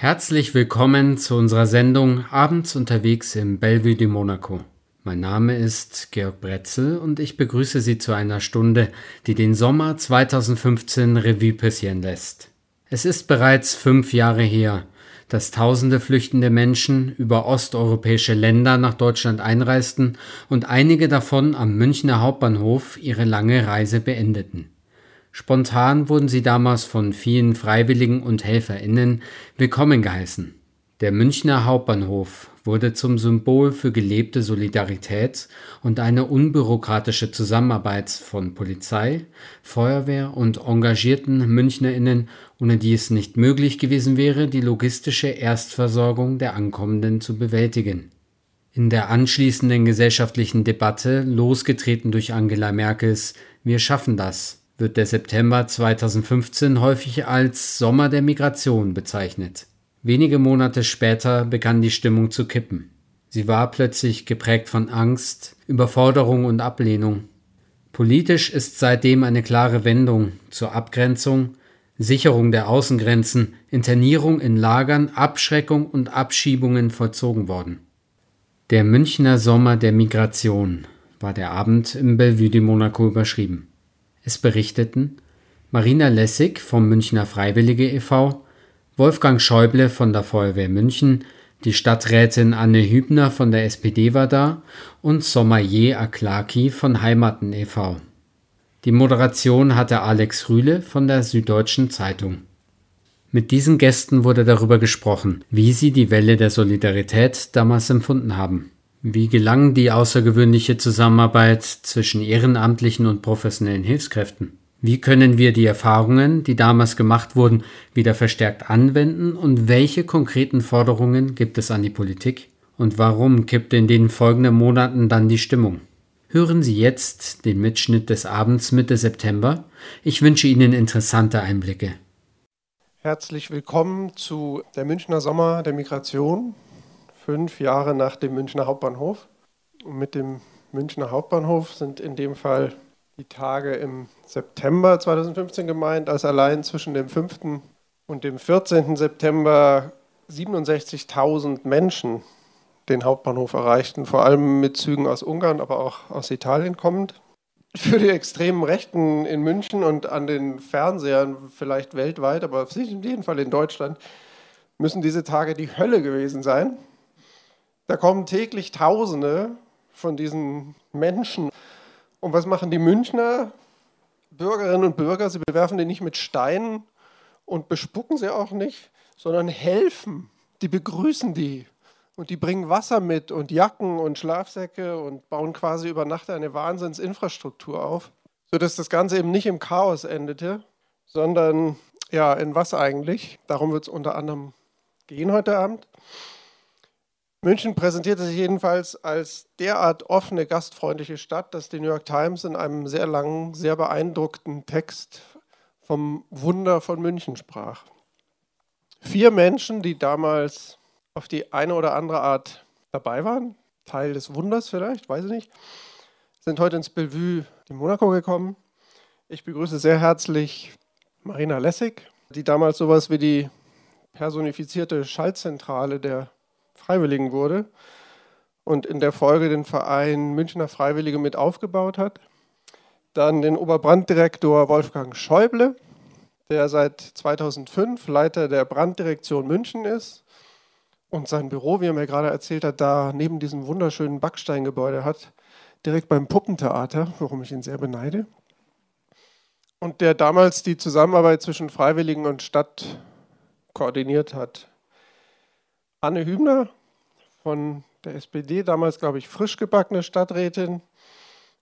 Herzlich willkommen zu unserer Sendung Abends unterwegs im Bellevue de Monaco. Mein Name ist Georg Bretzel und ich begrüße Sie zu einer Stunde, die den Sommer 2015 Revue passieren lässt. Es ist bereits fünf Jahre her, dass tausende flüchtende Menschen über osteuropäische Länder nach Deutschland einreisten und einige davon am Münchner Hauptbahnhof ihre lange Reise beendeten. Spontan wurden sie damals von vielen Freiwilligen und HelferInnen willkommen geheißen. Der Münchner Hauptbahnhof wurde zum Symbol für gelebte Solidarität und eine unbürokratische Zusammenarbeit von Polizei, Feuerwehr und engagierten MünchnerInnen, ohne die es nicht möglich gewesen wäre, die logistische Erstversorgung der Ankommenden zu bewältigen. In der anschließenden gesellschaftlichen Debatte, losgetreten durch Angela Merkels Wir schaffen das, wird der September 2015 häufig als Sommer der Migration bezeichnet. Wenige Monate später begann die Stimmung zu kippen. Sie war plötzlich geprägt von Angst, Überforderung und Ablehnung. Politisch ist seitdem eine klare Wendung zur Abgrenzung, Sicherung der Außengrenzen, Internierung in Lagern, Abschreckung und Abschiebungen vollzogen worden. Der Münchner Sommer der Migration war der Abend im Bellevue de Monaco überschrieben. Es berichteten Marina Lessig vom Münchner Freiwillige e.V., Wolfgang Schäuble von der Feuerwehr München, die Stadträtin Anne Hübner von der SPD war da und Sommayer Aklaki von Heimaten e.V. Die Moderation hatte Alex Rühle von der Süddeutschen Zeitung. Mit diesen Gästen wurde darüber gesprochen, wie sie die Welle der Solidarität damals empfunden haben. Wie gelang die außergewöhnliche Zusammenarbeit zwischen ehrenamtlichen und professionellen Hilfskräften? Wie können wir die Erfahrungen, die damals gemacht wurden, wieder verstärkt anwenden und welche konkreten Forderungen gibt es an die Politik? Und warum kippte in den folgenden Monaten dann die Stimmung? Hören Sie jetzt den Mitschnitt des Abends Mitte September. Ich wünsche Ihnen interessante Einblicke. Herzlich willkommen zu der Münchner Sommer der Migration fünf Jahre nach dem Münchner Hauptbahnhof. Und mit dem Münchner Hauptbahnhof sind in dem Fall die Tage im September 2015 gemeint, als allein zwischen dem 5. und dem 14. September 67.000 Menschen den Hauptbahnhof erreichten, vor allem mit Zügen aus Ungarn, aber auch aus Italien kommend. Für die extremen Rechten in München und an den Fernsehern, vielleicht weltweit, aber auf jeden Fall in Deutschland, müssen diese Tage die Hölle gewesen sein. Da kommen täglich Tausende von diesen Menschen. Und was machen die Münchner Bürgerinnen und Bürger? Sie bewerfen die nicht mit Steinen und bespucken sie auch nicht, sondern helfen. Die begrüßen die. Und die bringen Wasser mit und Jacken und Schlafsäcke und bauen quasi über Nacht eine Wahnsinnsinfrastruktur auf, sodass das Ganze eben nicht im Chaos endete, sondern ja, in was eigentlich? Darum wird es unter anderem gehen heute Abend. München präsentierte sich jedenfalls als derart offene, gastfreundliche Stadt, dass die New York Times in einem sehr langen, sehr beeindruckten Text vom Wunder von München sprach. Vier Menschen, die damals auf die eine oder andere Art dabei waren, Teil des Wunders vielleicht, weiß ich nicht, sind heute ins Bellevue in Monaco gekommen. Ich begrüße sehr herzlich Marina Lessig, die damals sowas wie die personifizierte Schaltzentrale der Freiwilligen wurde und in der Folge den Verein Münchner Freiwillige mit aufgebaut hat. Dann den Oberbranddirektor Wolfgang Schäuble, der seit 2005 Leiter der Branddirektion München ist und sein Büro, wie er mir gerade erzählt hat, da neben diesem wunderschönen Backsteingebäude hat, direkt beim Puppentheater, worum ich ihn sehr beneide. Und der damals die Zusammenarbeit zwischen Freiwilligen und Stadt koordiniert hat. Anne Hübner von der SPD, damals, glaube ich, frisch gebackene Stadträtin,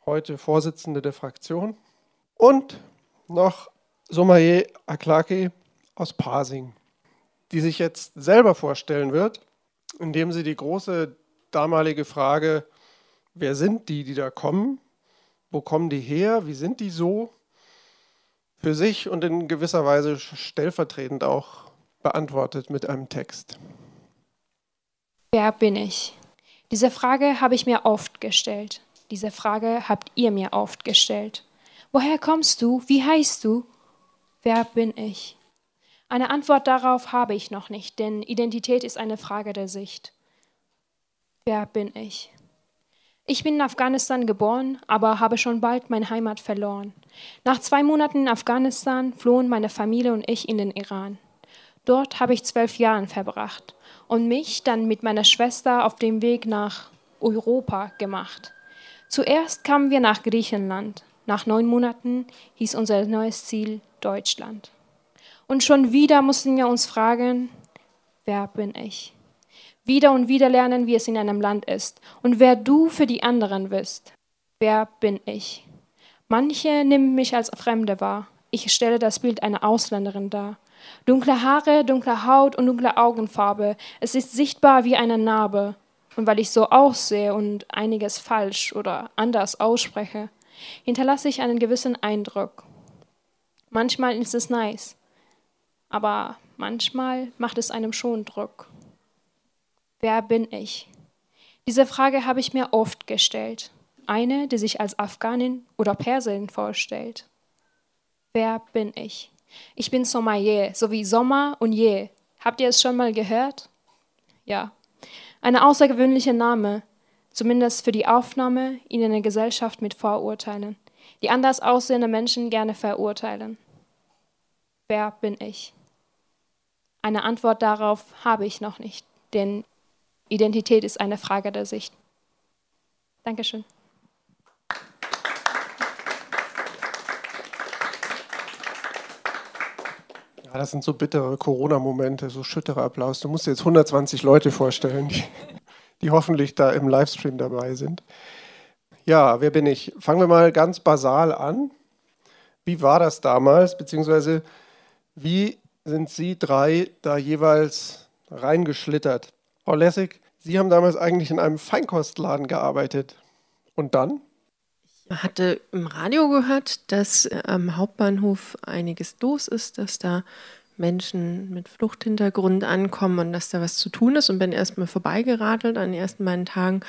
heute Vorsitzende der Fraktion. Und noch Somaye Aklaki aus Pasing, die sich jetzt selber vorstellen wird, indem sie die große damalige Frage, wer sind die, die da kommen, wo kommen die her, wie sind die so, für sich und in gewisser Weise stellvertretend auch beantwortet mit einem Text. Wer bin ich? Diese Frage habe ich mir oft gestellt. Diese Frage habt ihr mir oft gestellt. Woher kommst du? Wie heißt du? Wer bin ich? Eine Antwort darauf habe ich noch nicht, denn Identität ist eine Frage der Sicht. Wer bin ich? Ich bin in Afghanistan geboren, aber habe schon bald meine Heimat verloren. Nach zwei Monaten in Afghanistan flohen meine Familie und ich in den Iran. Dort habe ich zwölf Jahre verbracht und mich dann mit meiner Schwester auf dem Weg nach Europa gemacht. Zuerst kamen wir nach Griechenland. Nach neun Monaten hieß unser neues Ziel Deutschland. Und schon wieder mussten wir uns fragen, wer bin ich? Wieder und wieder lernen, wie es in einem Land ist und wer du für die anderen bist. Wer bin ich? Manche nehmen mich als Fremde wahr. Ich stelle das Bild einer Ausländerin dar. Dunkle Haare, dunkle Haut und dunkle Augenfarbe. Es ist sichtbar wie eine Narbe. Und weil ich so aussehe und einiges falsch oder anders ausspreche, hinterlasse ich einen gewissen Eindruck. Manchmal ist es nice, aber manchmal macht es einem schon Druck. Wer bin ich? Diese Frage habe ich mir oft gestellt. Eine, die sich als Afghanin oder Persin vorstellt. Wer bin ich? Ich bin Somaye, sowie Sommer und Je. Habt ihr es schon mal gehört? Ja. Ein außergewöhnlicher Name, zumindest für die Aufnahme in eine Gesellschaft mit Vorurteilen, die anders aussehende Menschen gerne verurteilen. Wer bin ich? Eine Antwort darauf habe ich noch nicht, denn Identität ist eine Frage der Sicht. Dankeschön. Ja, das sind so bittere Corona-Momente, so schütterer Applaus. Du musst dir jetzt 120 Leute vorstellen, die, die hoffentlich da im Livestream dabei sind. Ja, wer bin ich? Fangen wir mal ganz basal an. Wie war das damals, beziehungsweise wie sind Sie drei da jeweils reingeschlittert? Frau Lessig, Sie haben damals eigentlich in einem Feinkostladen gearbeitet. Und dann? Hatte im Radio gehört, dass am Hauptbahnhof einiges los ist, dass da Menschen mit Fluchthintergrund ankommen und dass da was zu tun ist und bin erstmal vorbeigeradelt an den ersten beiden Tagen,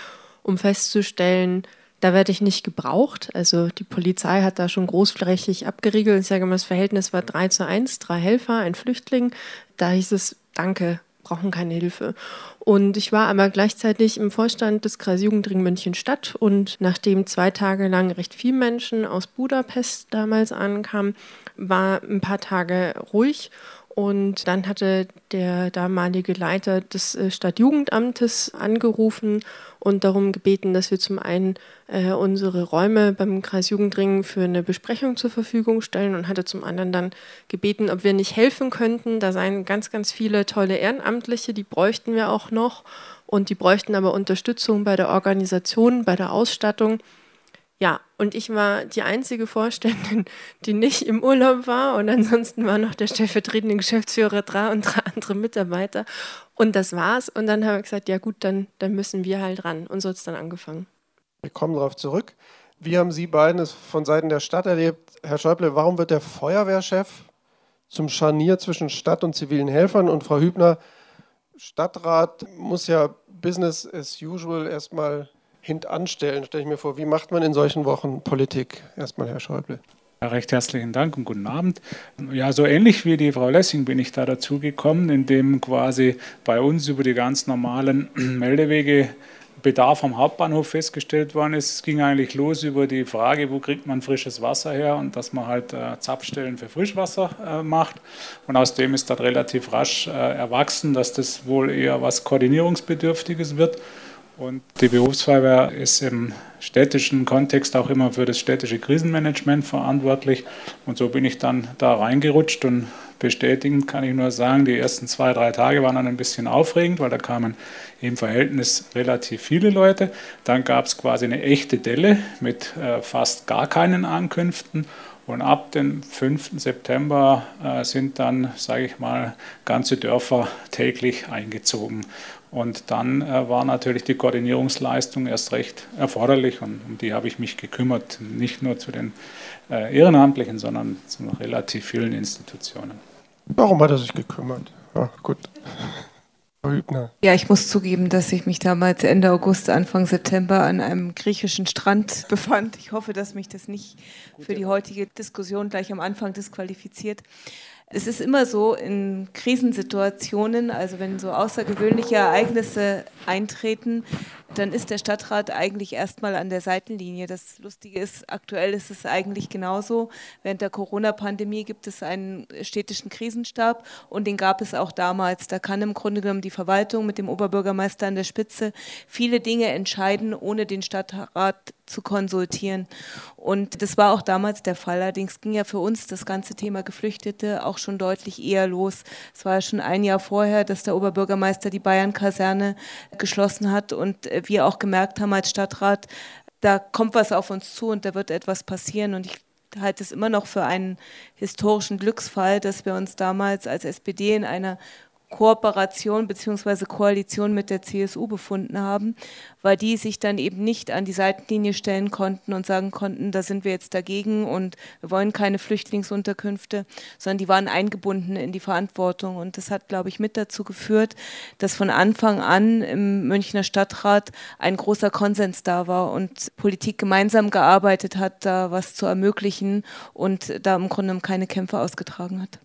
um festzustellen, da werde ich nicht gebraucht. Also die Polizei hat da schon großflächig abgeriegelt. Ich sage mal, das Verhältnis war 3 zu 1, drei Helfer, ein Flüchtling. Da hieß es, danke, brauchen keine Hilfe. Und ich war aber gleichzeitig im Vorstand des Kreisjugendring München Stadt und nachdem zwei Tage lang recht viele Menschen aus Budapest damals ankamen, war ein paar Tage ruhig und dann hatte der damalige Leiter des äh, Stadtjugendamtes angerufen und darum gebeten, dass wir zum einen äh, unsere Räume beim Kreisjugendring für eine Besprechung zur Verfügung stellen und hatte zum anderen dann gebeten, ob wir nicht helfen könnten. Da seien ganz, ganz viele tolle Ehrenamtliche, die bräuchten wir auch noch und die bräuchten aber Unterstützung bei der Organisation, bei der Ausstattung. Ja, und ich war die einzige Vorständin, die nicht im Urlaub war. Und ansonsten war noch der stellvertretende Geschäftsführer da und drei andere Mitarbeiter. Und das war's. Und dann haben wir gesagt, ja gut, dann, dann müssen wir halt ran. Und so hat es dann angefangen. Wir kommen darauf zurück. Wie haben Sie beiden es von Seiten der Stadt erlebt? Herr Schäuble, warum wird der Feuerwehrchef zum Scharnier zwischen Stadt und zivilen Helfern? Und Frau Hübner, Stadtrat muss ja Business as usual erstmal hintanstellen, stelle ich mir vor. Wie macht man in solchen Wochen Politik? Erstmal Herr Schäuble. Ja, recht herzlichen Dank und guten Abend. Ja, so ähnlich wie die Frau Lessing bin ich da dazugekommen, indem quasi bei uns über die ganz normalen Meldewege Bedarf am Hauptbahnhof festgestellt worden ist. Es ging eigentlich los über die Frage, wo kriegt man frisches Wasser her und dass man halt äh, Zapfstellen für Frischwasser äh, macht. Und aus dem ist dann relativ rasch äh, erwachsen, dass das wohl eher was Koordinierungsbedürftiges wird. Und die Berufsfeuerwehr ist im städtischen Kontext auch immer für das städtische Krisenmanagement verantwortlich. Und so bin ich dann da reingerutscht und bestätigen kann ich nur sagen, die ersten zwei, drei Tage waren dann ein bisschen aufregend, weil da kamen im Verhältnis relativ viele Leute. Dann gab es quasi eine echte Delle mit äh, fast gar keinen Ankünften. Und ab dem 5. September äh, sind dann, sage ich mal, ganze Dörfer täglich eingezogen. Und dann äh, war natürlich die Koordinierungsleistung erst recht erforderlich und um die habe ich mich gekümmert, nicht nur zu den äh, Ehrenamtlichen, sondern zu relativ vielen Institutionen. Warum hat er sich gekümmert? Ja, gut. Frau Hübner. Ja, ich muss zugeben, dass ich mich damals Ende August, Anfang September an einem griechischen Strand befand. Ich hoffe, dass mich das nicht für die heutige Diskussion gleich am Anfang disqualifiziert. Es ist immer so in Krisensituationen, also wenn so außergewöhnliche Ereignisse eintreten, dann ist der Stadtrat eigentlich erstmal an der Seitenlinie. Das Lustige ist, aktuell ist es eigentlich genauso. Während der Corona-Pandemie gibt es einen städtischen Krisenstab und den gab es auch damals. Da kann im Grunde genommen die Verwaltung mit dem Oberbürgermeister an der Spitze viele Dinge entscheiden, ohne den Stadtrat zu konsultieren. Und das war auch damals der Fall. Allerdings ging ja für uns das ganze Thema Geflüchtete auch schon deutlich eher los. Es war ja schon ein Jahr vorher, dass der Oberbürgermeister die Bayern-Kaserne geschlossen hat und wir auch gemerkt haben als Stadtrat, da kommt was auf uns zu und da wird etwas passieren. Und ich halte es immer noch für einen historischen Glücksfall, dass wir uns damals als SPD in einer Kooperation bzw. Koalition mit der CSU befunden haben, weil die sich dann eben nicht an die Seitenlinie stellen konnten und sagen konnten, da sind wir jetzt dagegen und wir wollen keine Flüchtlingsunterkünfte, sondern die waren eingebunden in die Verantwortung. Und das hat, glaube ich, mit dazu geführt, dass von Anfang an im Münchner Stadtrat ein großer Konsens da war und Politik gemeinsam gearbeitet hat, da was zu ermöglichen und da im Grunde keine Kämpfe ausgetragen hat.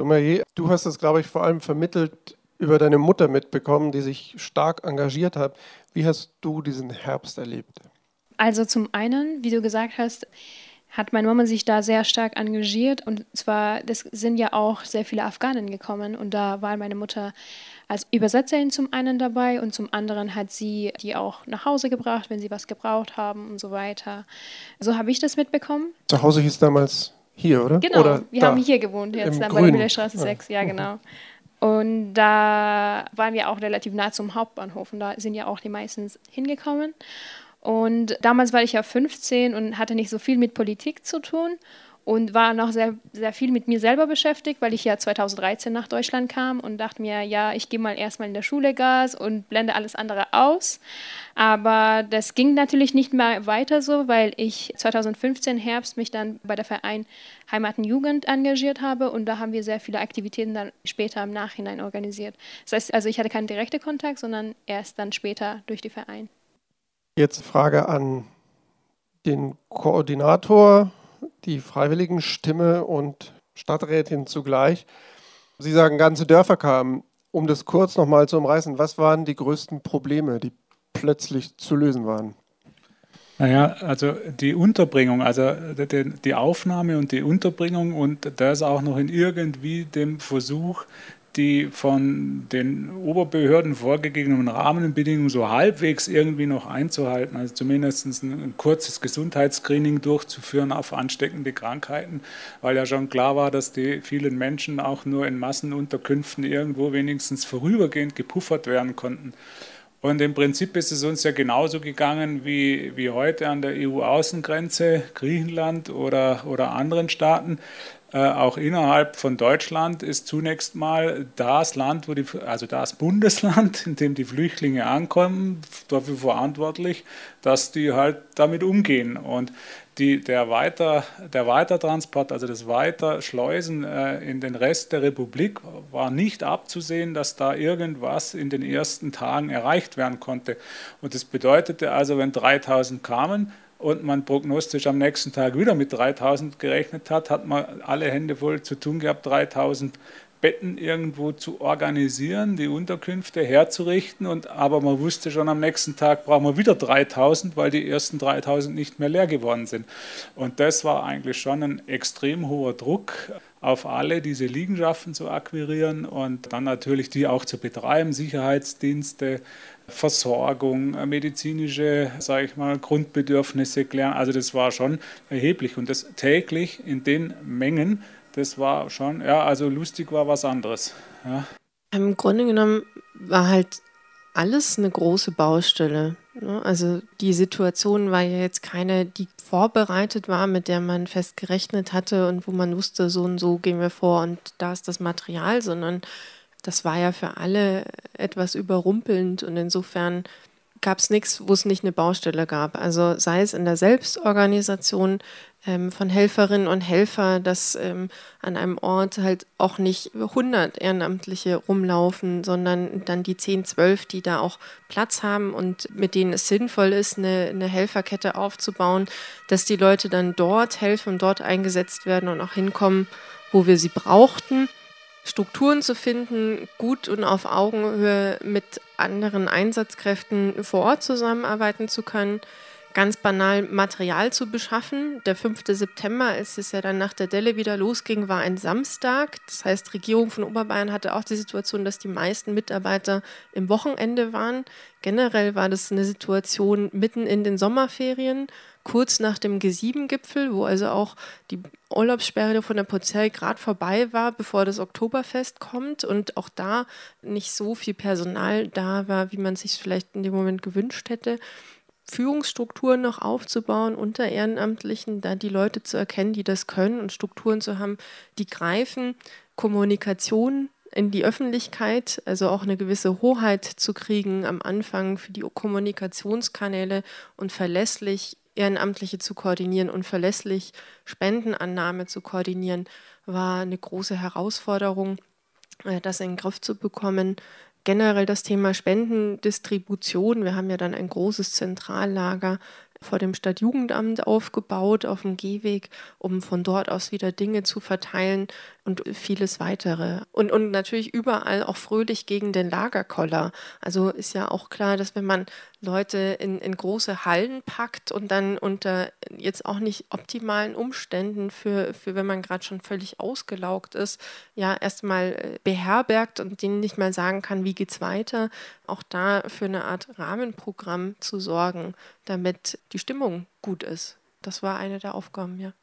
Sommelier, du hast es, glaube ich, vor allem vermittelt über deine Mutter mitbekommen, die sich stark engagiert hat. Wie hast du diesen Herbst erlebt? Also zum einen, wie du gesagt hast, hat meine Mama sich da sehr stark engagiert und zwar, das sind ja auch sehr viele Afghanen gekommen und da war meine Mutter als Übersetzerin zum einen dabei und zum anderen hat sie die auch nach Hause gebracht, wenn sie was gebraucht haben und so weiter. So habe ich das mitbekommen. Zu Hause hieß damals hier, oder? Genau, oder wir haben hier gewohnt, jetzt dann bei der Millerstraße 6, ja, genau. Und da waren wir auch relativ nah zum Hauptbahnhof und da sind ja auch die meisten hingekommen. Und damals war ich ja 15 und hatte nicht so viel mit Politik zu tun und war noch sehr, sehr viel mit mir selber beschäftigt, weil ich ja 2013 nach Deutschland kam und dachte mir, ja, ich gehe mal erstmal in der Schule Gas und blende alles andere aus. Aber das ging natürlich nicht mehr weiter so, weil ich 2015 Herbst mich dann bei der Verein Heimat und Jugend engagiert habe und da haben wir sehr viele Aktivitäten dann später im Nachhinein organisiert. Das heißt, also ich hatte keinen direkten Kontakt, sondern erst dann später durch die Verein. Jetzt Frage an den Koordinator die freiwilligen Stimme und Stadträtin zugleich. Sie sagen, ganze Dörfer kamen. Um das kurz nochmal zu umreißen, was waren die größten Probleme, die plötzlich zu lösen waren? Naja, also die Unterbringung, also die Aufnahme und die Unterbringung und das auch noch in irgendwie dem Versuch, die von den Oberbehörden vorgegebenen Rahmenbedingungen so halbwegs irgendwie noch einzuhalten, also zumindest ein, kurzes Gesundheitsscreening durchzuführen auf ansteckende Krankheiten, weil ja schon klar war, dass die vielen Menschen auch nur in Massenunterkünften irgendwo wenigstens vorübergehend gepuffert werden konnten. Und im Prinzip ist es uns ja genauso gegangen wie, wie heute an der EU-Außengrenze, Griechenland oder, oder anderen Staaten. Äh, auch innerhalb von Deutschland ist zunächst mal das Land, wo die, also das Bundesland, in dem die Flüchtlinge ankommen, dafür verantwortlich, dass die halt damit umgehen. Und die, der, Weiter, der Weitertransport, also das Weiterschleusen äh, in den Rest der Republik, war nicht abzusehen, dass da irgendwas in den ersten Tagen erreicht werden konnte. Und das bedeutete also, wenn 3000 kamen, und man prognostisch am nächsten Tag wieder mit 3000 gerechnet hat, hat man alle Hände voll zu tun gehabt, 3000 Betten irgendwo zu organisieren, die Unterkünfte herzurichten. Und, aber man wusste schon, am nächsten Tag brauchen wir wieder 3000, weil die ersten 3000 nicht mehr leer geworden sind. Und das war eigentlich schon ein extrem hoher Druck auf alle, diese Liegenschaften zu akquirieren und dann natürlich die auch zu betreiben, Sicherheitsdienste, Versorgung, medizinische, sage ich mal, Grundbedürfnisse klären. Also das war schon erheblich und das täglich in den Mengen, das war schon, ja, also lustig war was anderes. Ja. Im Grunde genommen war halt alles eine große Baustelle. Ne? Also die Situation war ja jetzt keine, die vorbereitet war, mit der man fest gerechnet hatte und wo man wusste, so und so gehen wir vor und da ist das Material, sondern das war ja für alle etwas überrumpelnd und insofern gab es nichts, wo es nicht eine Baustelle gab. Also sei es in der Selbstorganisation ähm, von Helferinnen und Helfern, dass ähm, an einem Ort halt auch nicht 100 Ehrenamtliche rumlaufen, sondern dann die 10, 12, die da auch Platz haben und mit denen es sinnvoll ist, eine, eine Helferkette aufzubauen, dass die Leute dann dort helfen dort eingesetzt werden und auch hinkommen wo wir sie brauchten. Strukturen zu finden, gut und auf Augenhöhe mit anderen Einsatzkräften vor Ort zusammenarbeiten zu können, ganz banal Material zu beschaffen. Der 5. September, als es ja dann nach der Delle wieder losging, war ein Samstag. Das heißt, die Regierung von Oberbayern hatte auch die Situation, dass die meisten Mitarbeiter im Wochenende waren. Generell war das eine Situation mitten in den Sommerferien, kurz nach dem G7-Gipfel, wo also auch die Urlaubssperre von der Polizei gerade vorbei war, bevor das Oktoberfest kommt und auch da nicht so viel Personal da war, wie man sich vielleicht in dem Moment gewünscht hätte. Führungsstrukturen noch aufzubauen unter Ehrenamtlichen, da die Leute zu erkennen, die das können und Strukturen zu haben, die greifen, Kommunikation in die Öffentlichkeit, also auch eine gewisse Hoheit zu kriegen am Anfang für die Kommunikationskanäle und verlässlich Ehrenamtliche zu koordinieren und verlässlich Spendenannahme zu koordinieren, war eine große Herausforderung, äh, das in den Griff zu bekommen generell das Thema Spendendistribution. Wir haben ja dann ein großes Zentrallager vor dem Stadtjugendamt aufgebaut auf dem Gehweg, um von dort aus wieder Dinge zu verteilen und vieles weitere. Und, und natürlich überall auch fröhlich gegen den Lagerkoller. Also ist ja auch klar, dass wenn man Leute in, in große Hallen packt und dann unter jetzt auch nicht optimalen Umständen für, für wenn man gerade schon völlig ausgelaugt ist, ja erstmal äh, beherbergt und denen nicht mal sagen kann, wie geht's weiter, auch da für eine Art Rahmenprogramm zu sorgen, damit die Stimmung gut ist. Das war eine der Aufgaben, ja.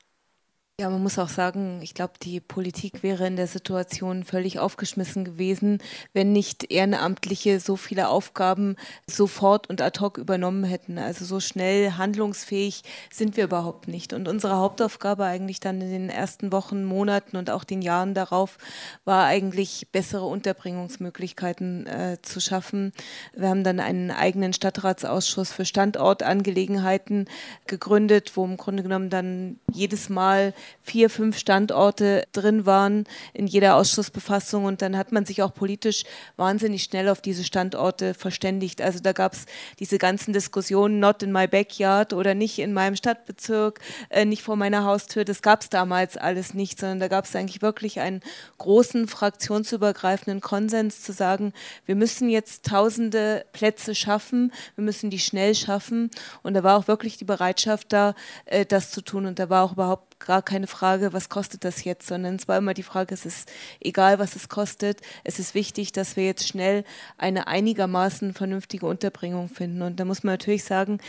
Ja, man muss auch sagen, ich glaube, die Politik wäre in der Situation völlig aufgeschmissen gewesen, wenn nicht Ehrenamtliche so viele Aufgaben sofort und ad hoc übernommen hätten. Also so schnell handlungsfähig sind wir überhaupt nicht. Und unsere Hauptaufgabe eigentlich dann in den ersten Wochen, Monaten und auch den Jahren darauf war eigentlich bessere Unterbringungsmöglichkeiten äh, zu schaffen. Wir haben dann einen eigenen Stadtratsausschuss für Standortangelegenheiten gegründet, wo im Grunde genommen dann jedes Mal vier, fünf Standorte drin waren in jeder Ausschussbefassung und dann hat man sich auch politisch wahnsinnig schnell auf diese Standorte verständigt. Also da gab es diese ganzen Diskussionen, not in my backyard oder nicht in meinem Stadtbezirk, äh, nicht vor meiner Haustür, das gab es damals alles nicht, sondern da gab es eigentlich wirklich einen großen fraktionsübergreifenden Konsens zu sagen, wir müssen jetzt tausende Plätze schaffen, wir müssen die schnell schaffen und da war auch wirklich die Bereitschaft da, äh, das zu tun und da war auch überhaupt gar keine Frage, was kostet das jetzt, sondern es war immer die Frage, es ist egal, was es kostet, es ist wichtig, dass wir jetzt schnell eine einigermaßen vernünftige Unterbringung finden. Und da muss man natürlich sagen,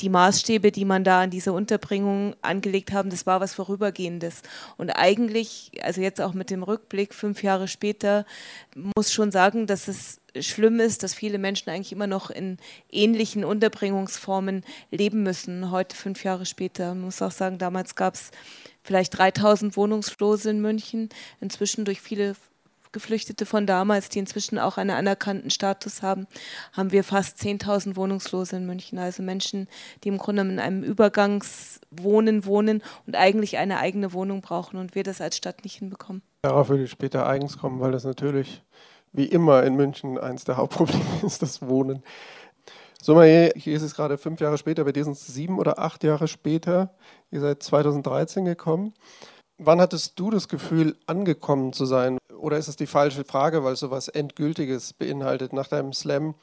die Maßstäbe, die man da an diese Unterbringung angelegt haben, das war was Vorübergehendes. Und eigentlich, also jetzt auch mit dem Rückblick, fünf Jahre später, muss schon sagen, dass es schlimm ist, dass viele Menschen eigentlich immer noch in ähnlichen Unterbringungsformen leben müssen, heute fünf Jahre später. Muss auch sagen, damals gab es vielleicht 3000 Wohnungslose in München, inzwischen durch viele Geflüchtete von damals, die inzwischen auch einen anerkannten Status haben, haben wir fast 10.000 Wohnungslose in München. Also Menschen, die im Grunde in einem Übergangswohnen wohnen und eigentlich eine eigene Wohnung brauchen und wir das als Stadt nicht hinbekommen. Darauf würde ich später eigens kommen, weil das natürlich wie immer in München eins der Hauptprobleme ist, das Wohnen. Sommer, hier ist es gerade fünf Jahre später, bei dir sind es sieben oder acht Jahre später. Ihr seid 2013 gekommen. Wann hattest du das Gefühl, angekommen zu sein? Oder ist es die falsche Frage, weil es so etwas Endgültiges beinhaltet? Nach deinem Slam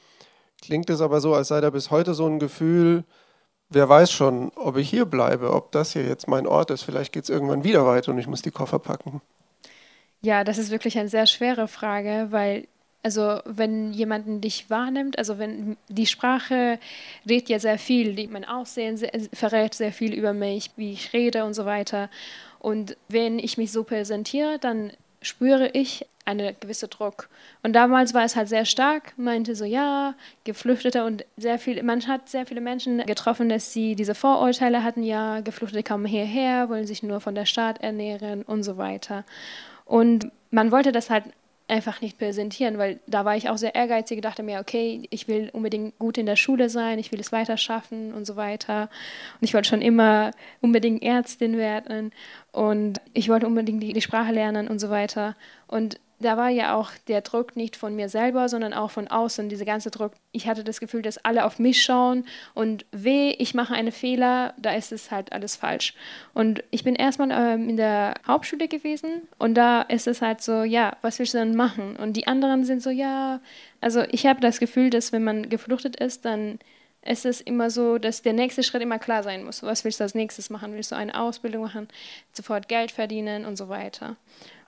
klingt es aber so, als sei da bis heute so ein Gefühl, wer weiß schon, ob ich hier bleibe, ob das hier jetzt mein Ort ist. Vielleicht geht es irgendwann wieder weiter und ich muss die Koffer packen. Ja, das ist wirklich eine sehr schwere Frage, weil also wenn jemanden dich wahrnimmt, also wenn die Sprache redet ja sehr viel, mein Aussehen verrät sehr viel über mich, wie ich rede und so weiter. Und wenn ich mich so präsentiere, dann spüre ich einen gewissen Druck. Und damals war es halt sehr stark, meinte so, ja, Geflüchtete und sehr viel, man hat sehr viele Menschen getroffen, dass sie diese Vorurteile hatten, ja, Geflüchtete kommen hierher, wollen sich nur von der Staat ernähren und so weiter. Und man wollte das halt einfach nicht präsentieren, weil da war ich auch sehr ehrgeizig, dachte mir, okay, ich will unbedingt gut in der Schule sein, ich will es weiter schaffen und so weiter. Und ich wollte schon immer unbedingt Ärztin werden und ich wollte unbedingt die, die Sprache lernen und so weiter. Und da war ja auch der Druck nicht von mir selber, sondern auch von außen, dieser ganze Druck. Ich hatte das Gefühl, dass alle auf mich schauen und weh, ich mache einen Fehler, da ist es halt alles falsch. Und ich bin erstmal ähm, in der Hauptschule gewesen und da ist es halt so, ja, was willst du denn machen? Und die anderen sind so, ja, also ich habe das Gefühl, dass wenn man gefluchtet ist, dann ist es immer so, dass der nächste Schritt immer klar sein muss. Was willst du als nächstes machen? Willst du eine Ausbildung machen, sofort Geld verdienen und so weiter?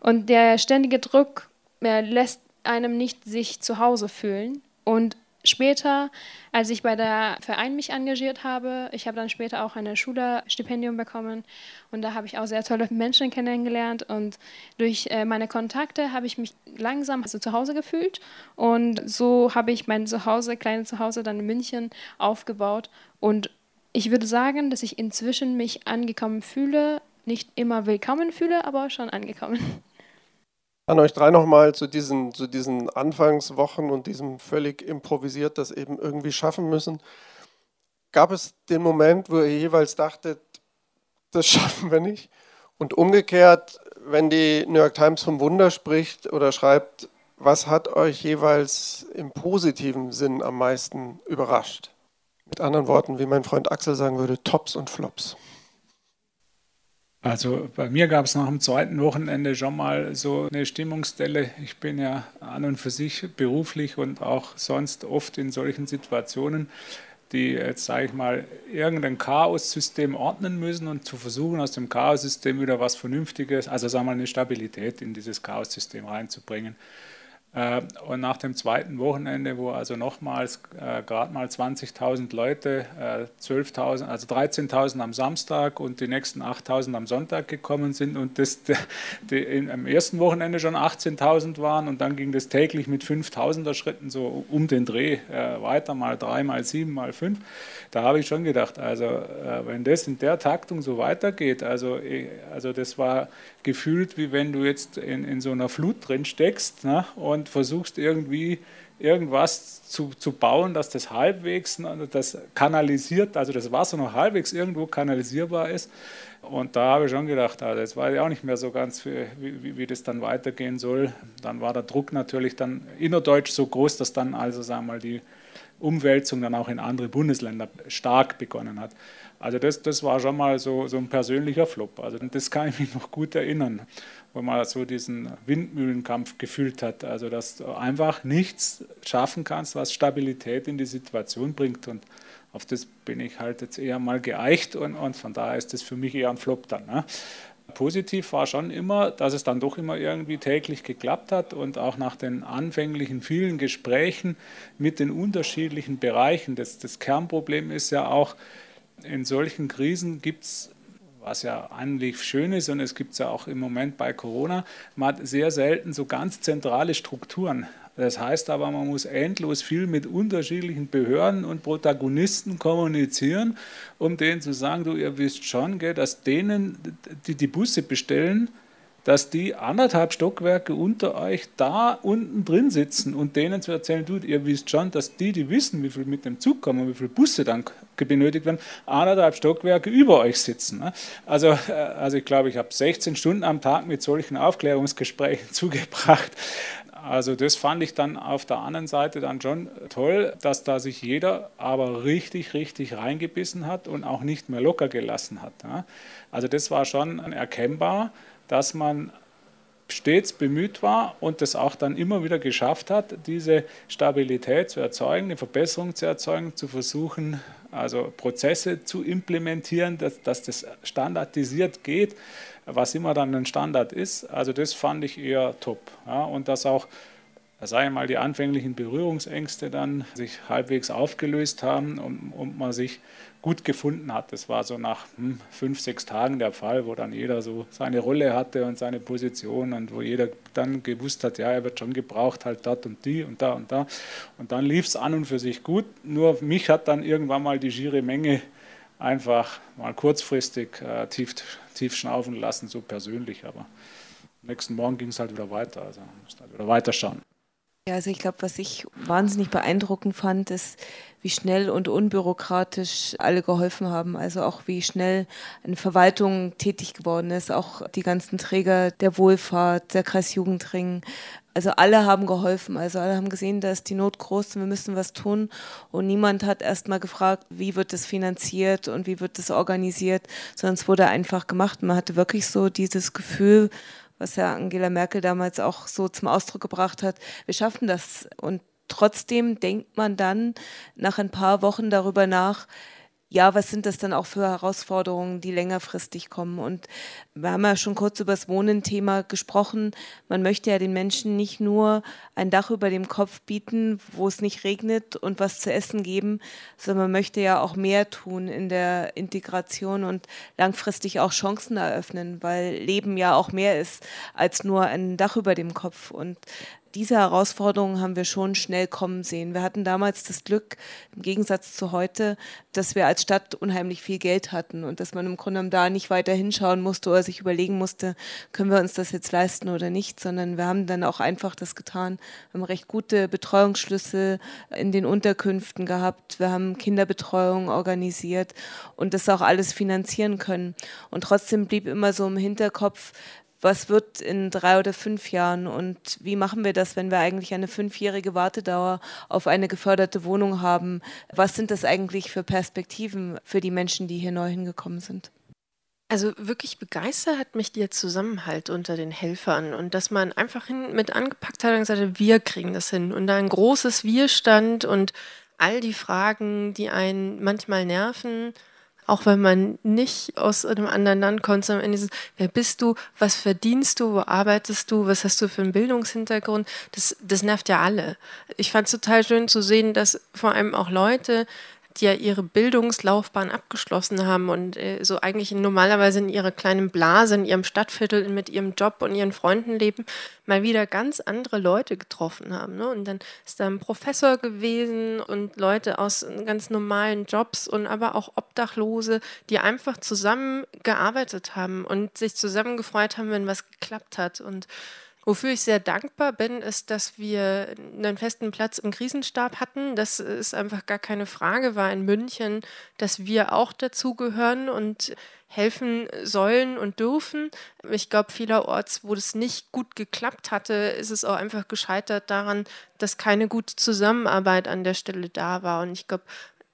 Und der ständige Druck lässt einem nicht sich zu Hause fühlen. Und später, als ich bei der Verein mich engagiert habe, ich habe dann später auch ein Schülerstipendium bekommen und da habe ich auch sehr tolle Menschen kennengelernt und durch äh, meine Kontakte habe ich mich langsam also zu Hause gefühlt und so habe ich mein Zuhause, kleine Zuhause dann in München aufgebaut und ich würde sagen, dass ich inzwischen mich angekommen fühle, nicht immer willkommen fühle, aber schon angekommen. An euch drei nochmal zu diesen, zu diesen Anfangswochen und diesem völlig improvisiert das eben irgendwie schaffen müssen. Gab es den Moment, wo ihr jeweils dachtet, das schaffen wir nicht? Und umgekehrt, wenn die New York Times vom Wunder spricht oder schreibt, was hat euch jeweils im positiven Sinn am meisten überrascht? Mit anderen Worten, wie mein Freund Axel sagen würde, Tops und Flops. Also bei mir gab es nach dem zweiten Wochenende schon mal so eine Stimmungsstelle. Ich bin ja an und für sich beruflich und auch sonst oft in solchen Situationen, die jetzt sage ich mal irgendein Chaos-System ordnen müssen und zu versuchen aus dem Chaos-System wieder was Vernünftiges, also sagen wir mal eine Stabilität in dieses Chaos-System reinzubringen. Äh, und nach dem zweiten Wochenende, wo also nochmals äh, gerade mal 20.000 Leute, äh, 12.000, also 13.000 am Samstag und die nächsten 8.000 am Sonntag gekommen sind und das die, die in, am ersten Wochenende schon 18.000 waren und dann ging das täglich mit 5.000er Schritten so um den Dreh äh, weiter, mal drei, mal sieben, mal fünf. Da habe ich schon gedacht, also äh, wenn das in der Taktung so weitergeht, also, äh, also das war gefühlt, wie wenn du jetzt in, in so einer Flut drin steckst ne, und versuchst irgendwie irgendwas zu, zu bauen, dass das halbwegs ne, das kanalisiert, also das Wasser noch halbwegs irgendwo kanalisierbar ist. Und da habe ich schon gedacht, also jetzt weiß ich auch nicht mehr so ganz, wie, wie, wie das dann weitergehen soll. Dann war der Druck natürlich dann innerdeutsch so groß, dass dann also sagen wir mal die Umwälzung dann auch in andere Bundesländer stark begonnen hat. Also das, das war schon mal so, so ein persönlicher Flop. Also das kann ich mich noch gut erinnern, wo man so diesen Windmühlenkampf gefühlt hat. Also dass du einfach nichts schaffen kannst, was Stabilität in die Situation bringt. Und auf das bin ich halt jetzt eher mal geeicht und, und von daher ist das für mich eher ein Flop dann. Ne? Positiv war schon immer, dass es dann doch immer irgendwie täglich geklappt hat und auch nach den anfänglichen vielen Gesprächen mit den unterschiedlichen Bereichen. Das, das Kernproblem ist ja auch, in solchen Krisen gibt es, was ja eigentlich schön ist, und es gibt es ja auch im Moment bei Corona, man hat sehr selten so ganz zentrale Strukturen. Das heißt aber, man muss endlos viel mit unterschiedlichen Behörden und Protagonisten kommunizieren, um denen zu sagen, du, ihr wisst schon, dass denen, die die Busse bestellen, dass die anderthalb Stockwerke unter euch da unten drin sitzen und denen zu erzählen, du, ihr wisst schon, dass die, die wissen, wie viel mit dem Zug kommen, wie viele Busse dann benötigt werden, anderthalb Stockwerke über euch sitzen. Ne? Also, äh, also ich glaube, ich habe 16 Stunden am Tag mit solchen Aufklärungsgesprächen zugebracht. Also das fand ich dann auf der anderen Seite dann schon toll, dass da sich jeder aber richtig, richtig reingebissen hat und auch nicht mehr locker gelassen hat. Also das war schon erkennbar dass man stets bemüht war und das auch dann immer wieder geschafft hat, diese Stabilität zu erzeugen, eine Verbesserung zu erzeugen, zu versuchen, also Prozesse zu implementieren, dass, dass das standardisiert geht, was immer dann ein Standard ist. Also das fand ich eher top. Ja, und dass auch sage ich mal, die anfänglichen Berührungsängste dann sich halbwegs aufgelöst haben und, und man sich gut gefunden hat. Das war so nach hm, fünf, sechs Tagen der Fall, wo dann jeder so seine Rolle hatte und seine Position und wo jeder dann gewusst hat, ja, er wird schon gebraucht, halt dort und die und da und da. Und dann lief es an und für sich gut. Nur mich hat dann irgendwann mal die schiere Menge einfach mal kurzfristig äh, tief, tief schnaufen lassen, so persönlich. Aber am nächsten Morgen ging es halt wieder weiter. Also musste halt wieder weiterschauen. Ja, also ich glaube, was ich wahnsinnig beeindruckend fand, ist, wie schnell und unbürokratisch alle geholfen haben. Also auch wie schnell eine Verwaltung tätig geworden ist, auch die ganzen Träger der Wohlfahrt, der Kreisjugendring. Also alle haben geholfen, also alle haben gesehen, da ist die Not groß und wir müssen was tun. Und niemand hat erst mal gefragt, wie wird das finanziert und wie wird das organisiert, sondern es wurde einfach gemacht. Man hatte wirklich so dieses Gefühl, was ja Angela Merkel damals auch so zum Ausdruck gebracht hat, wir schaffen das. Und trotzdem denkt man dann nach ein paar Wochen darüber nach, ja, was sind das dann auch für Herausforderungen, die längerfristig kommen? Und wir haben ja schon kurz über das Wohnen-Thema gesprochen. Man möchte ja den Menschen nicht nur ein Dach über dem Kopf bieten, wo es nicht regnet und was zu essen geben, sondern man möchte ja auch mehr tun in der Integration und langfristig auch Chancen eröffnen, weil Leben ja auch mehr ist als nur ein Dach über dem Kopf. Und diese Herausforderungen haben wir schon schnell kommen sehen. Wir hatten damals das Glück, im Gegensatz zu heute, dass wir als Stadt unheimlich viel Geld hatten und dass man im Grunde genommen da nicht weiter hinschauen musste oder sich überlegen musste, können wir uns das jetzt leisten oder nicht, sondern wir haben dann auch einfach das getan. Wir haben recht gute Betreuungsschlüssel in den Unterkünften gehabt. Wir haben Kinderbetreuung organisiert und das auch alles finanzieren können. Und trotzdem blieb immer so im Hinterkopf, was wird in drei oder fünf Jahren und wie machen wir das, wenn wir eigentlich eine fünfjährige Wartedauer auf eine geförderte Wohnung haben? Was sind das eigentlich für Perspektiven für die Menschen, die hier neu hingekommen sind? Also wirklich begeistert hat mich der Zusammenhalt unter den Helfern und dass man einfach hin mit angepackt hat und gesagt hat, wir kriegen das hin und da ein großes Wir stand und all die Fragen, die einen manchmal nerven, auch wenn man nicht aus einem anderen Land kommt, sondern am Ende ist, wer bist du, was verdienst du, wo arbeitest du, was hast du für einen Bildungshintergrund, das, das nervt ja alle. Ich fand es total schön zu sehen, dass vor allem auch Leute, die ja ihre Bildungslaufbahn abgeschlossen haben und äh, so eigentlich normalerweise in ihrer kleinen Blase, in ihrem Stadtviertel mit ihrem Job und ihren Freunden leben, mal wieder ganz andere Leute getroffen haben. Ne? Und dann ist da ein Professor gewesen und Leute aus ganz normalen Jobs und aber auch Obdachlose, die einfach zusammengearbeitet haben und sich zusammengefreut haben, wenn was geklappt hat. Und Wofür ich sehr dankbar bin, ist, dass wir einen festen Platz im Krisenstab hatten. Das ist einfach gar keine Frage, war in München, dass wir auch dazugehören und helfen sollen und dürfen. Ich glaube, vielerorts, wo das nicht gut geklappt hatte, ist es auch einfach gescheitert daran, dass keine gute Zusammenarbeit an der Stelle da war. Und ich glaube,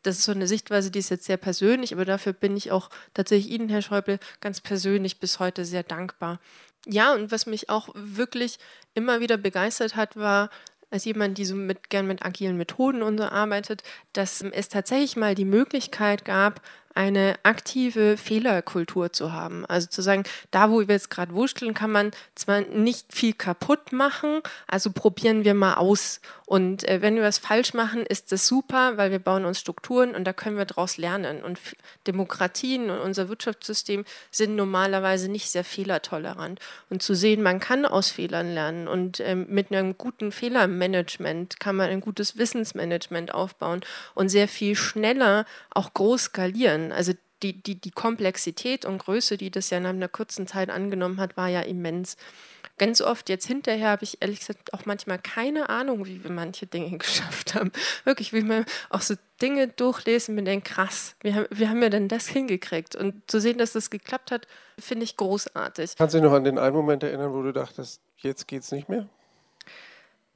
das ist so eine Sichtweise, die ist jetzt sehr persönlich, aber dafür bin ich auch tatsächlich Ihnen, Herr Schäuble, ganz persönlich bis heute sehr dankbar. Ja, und was mich auch wirklich immer wieder begeistert hat, war, als jemand, die so mit, gern mit agilen Methoden und so arbeitet, dass es tatsächlich mal die Möglichkeit gab, eine aktive Fehlerkultur zu haben. Also zu sagen, da wo wir jetzt gerade wurschteln, kann man zwar nicht viel kaputt machen, also probieren wir mal aus. Und äh, wenn wir was falsch machen, ist das super, weil wir bauen uns Strukturen und da können wir daraus lernen. Und Demokratien und unser Wirtschaftssystem sind normalerweise nicht sehr fehlertolerant. Und zu sehen, man kann aus Fehlern lernen und ähm, mit einem guten Fehlermanagement kann man ein gutes Wissensmanagement aufbauen und sehr viel schneller auch groß skalieren können. Also die, die, die Komplexität und Größe, die das ja in einer kurzen Zeit angenommen hat, war ja immens. Ganz oft jetzt hinterher habe ich ehrlich gesagt auch manchmal keine Ahnung, wie wir manche Dinge geschafft haben. Wirklich, wie man auch so Dinge durchlesen und denkt, krass, wie haben, wie haben wir denn das hingekriegt? Und zu sehen, dass das geklappt hat, finde ich großartig. Kannst du dich noch an den einen Moment erinnern, wo du dachtest, jetzt geht es nicht mehr?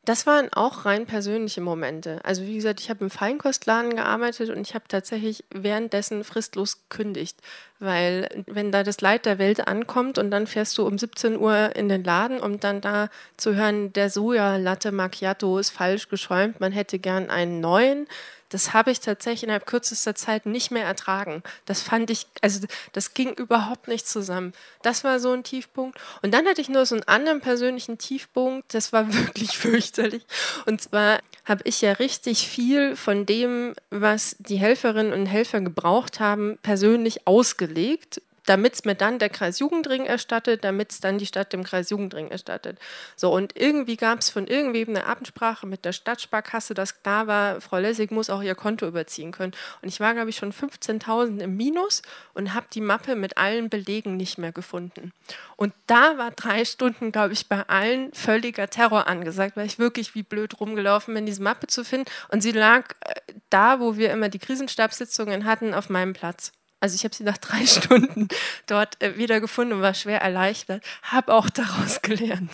Das waren auch rein persönliche Momente. Also wie gesagt, ich habe im Feinkostladen gearbeitet und ich habe tatsächlich währenddessen fristlos gekündigt, weil wenn da das Leid der Welt ankommt und dann fährst du um 17 Uhr in den Laden, um dann da zu hören, der Soja-Latte Macchiato ist falsch geschäumt, man hätte gern einen neuen, das habe ich tatsächlich innerhalb kürzester Zeit nicht mehr ertragen. Das fand ich, also das ging überhaupt nicht zusammen. Das war so ein Tiefpunkt. Und dann hatte ich nur so einen anderen persönlichen Tiefpunkt, das war wirklich fürchterlich. Und zwar habe ich ja richtig viel von dem, was die Helferinnen und Helfer gebraucht haben, persönlich ausgelegt damit es mir dann der Kreis Jugendring erstattet, damit es dann die Stadt dem Kreis Jugendring erstattet. So, und irgendwie gab es von irgendwem eine Absprache mit der Stadtsparkasse, dass klar war, Frau Lessig muss auch ihr Konto überziehen können. Und ich war, glaube ich, schon 15.000 im Minus und habe die Mappe mit allen Belegen nicht mehr gefunden. Und da war drei Stunden, glaube ich, bei allen völliger Terror angesagt, weil ich wirklich wie blöd rumgelaufen bin, diese Mappe zu finden. Und sie lag äh, da, wo wir immer die Krisenstabssitzungen hatten, auf meinem Platz. Also ich habe sie nach drei Stunden dort äh, wieder gefunden und war schwer erleichtert. Habe auch daraus gelernt,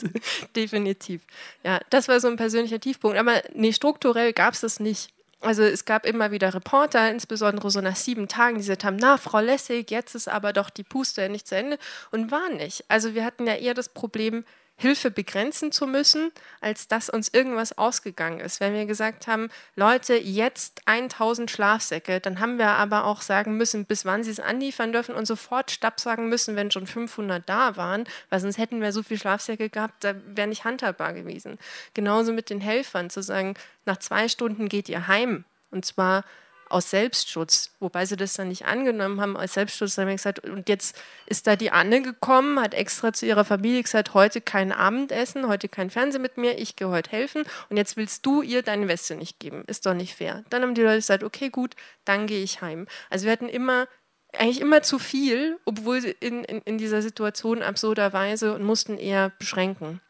definitiv. Ja, das war so ein persönlicher Tiefpunkt. Aber nee, strukturell gab es das nicht. Also es gab immer wieder Reporter, insbesondere so nach sieben Tagen, die gesagt haben, na, Frau Lessig, jetzt ist aber doch die Puste nicht zu Ende. Und war nicht. Also wir hatten ja eher das Problem, Hilfe begrenzen zu müssen, als dass uns irgendwas ausgegangen ist. Wenn wir gesagt haben, Leute, jetzt 1000 Schlafsäcke, dann haben wir aber auch sagen müssen, bis wann sie es anliefern dürfen und sofort Stab sagen müssen, wenn schon 500 da waren, weil sonst hätten wir so viele Schlafsäcke gehabt, da wäre nicht handhabbar gewesen. Genauso mit den Helfern, zu sagen, nach zwei Stunden geht ihr heim. Und zwar aus Selbstschutz, wobei sie das dann nicht angenommen haben aus Selbstschutz. Haben wir gesagt, und jetzt ist da die Anne gekommen, hat extra zu ihrer Familie gesagt, heute kein Abendessen, heute kein Fernsehen mit mir, ich gehe heute helfen und jetzt willst du ihr deine Weste nicht geben. Ist doch nicht fair. Dann haben die Leute gesagt, okay, gut, dann gehe ich heim. Also wir hatten immer eigentlich immer zu viel, obwohl in, in, in dieser Situation absurderweise und mussten eher beschränken.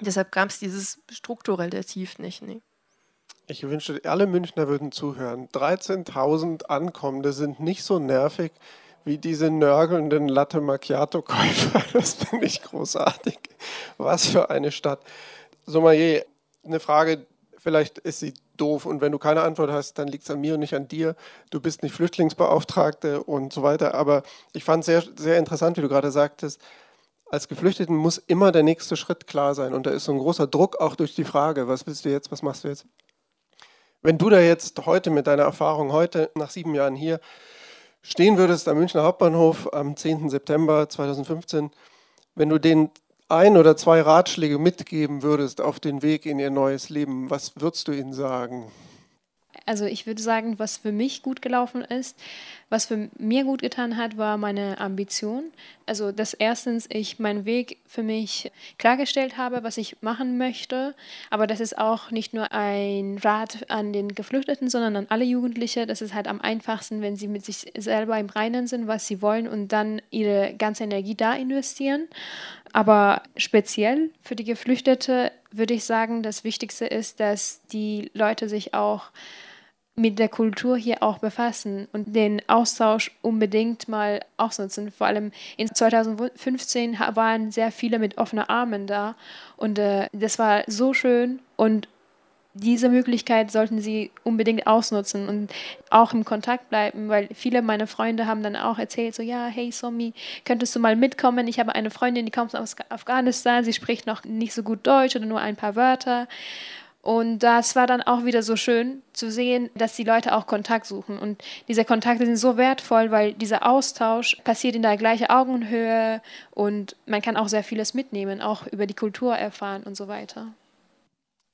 Deshalb gab es dieses strukturelle Tief nicht. Nee. Ich wünschte, alle Münchner würden zuhören. 13.000 Ankommende sind nicht so nervig wie diese nörgelnden Latte Macchiato-Käufer. Das finde ich großartig. Was für eine Stadt. Sommelier, eine Frage, vielleicht ist sie doof und wenn du keine Antwort hast, dann liegt es an mir und nicht an dir. Du bist nicht Flüchtlingsbeauftragte und so weiter. Aber ich fand es sehr, sehr interessant, wie du gerade sagtest, als Geflüchteten muss immer der nächste Schritt klar sein. Und da ist so ein großer Druck auch durch die Frage, was willst du jetzt, was machst du jetzt? Wenn du da jetzt heute mit deiner Erfahrung, heute nach sieben Jahren hier, stehen würdest am Münchner Hauptbahnhof am 10. September 2015, wenn du den ein oder zwei Ratschläge mitgeben würdest auf den Weg in ihr neues Leben, was würdest du ihnen sagen? Also ich würde sagen, was für mich gut gelaufen ist, was für mir gut getan hat, war meine Ambition. Also dass erstens ich meinen Weg für mich klargestellt habe, was ich machen möchte, aber das ist auch nicht nur ein Rat an den Geflüchteten, sondern an alle Jugendliche. Das ist halt am einfachsten, wenn sie mit sich selber im Reinen sind, was sie wollen und dann ihre ganze Energie da investieren. Aber speziell für die Geflüchtete würde ich sagen, das Wichtigste ist, dass die Leute sich auch mit der Kultur hier auch befassen und den Austausch unbedingt mal ausnutzen. Vor allem in 2015 waren sehr viele mit offenen Armen da und äh, das war so schön und diese Möglichkeit sollten sie unbedingt ausnutzen und auch im Kontakt bleiben, weil viele meiner Freunde haben dann auch erzählt, so ja, hey Somi, könntest du mal mitkommen? Ich habe eine Freundin, die kommt aus Afghanistan, sie spricht noch nicht so gut Deutsch oder nur ein paar Wörter und das war dann auch wieder so schön zu sehen, dass die Leute auch Kontakt suchen. Und diese Kontakte sind so wertvoll, weil dieser Austausch passiert in der gleichen Augenhöhe und man kann auch sehr vieles mitnehmen, auch über die Kultur erfahren und so weiter.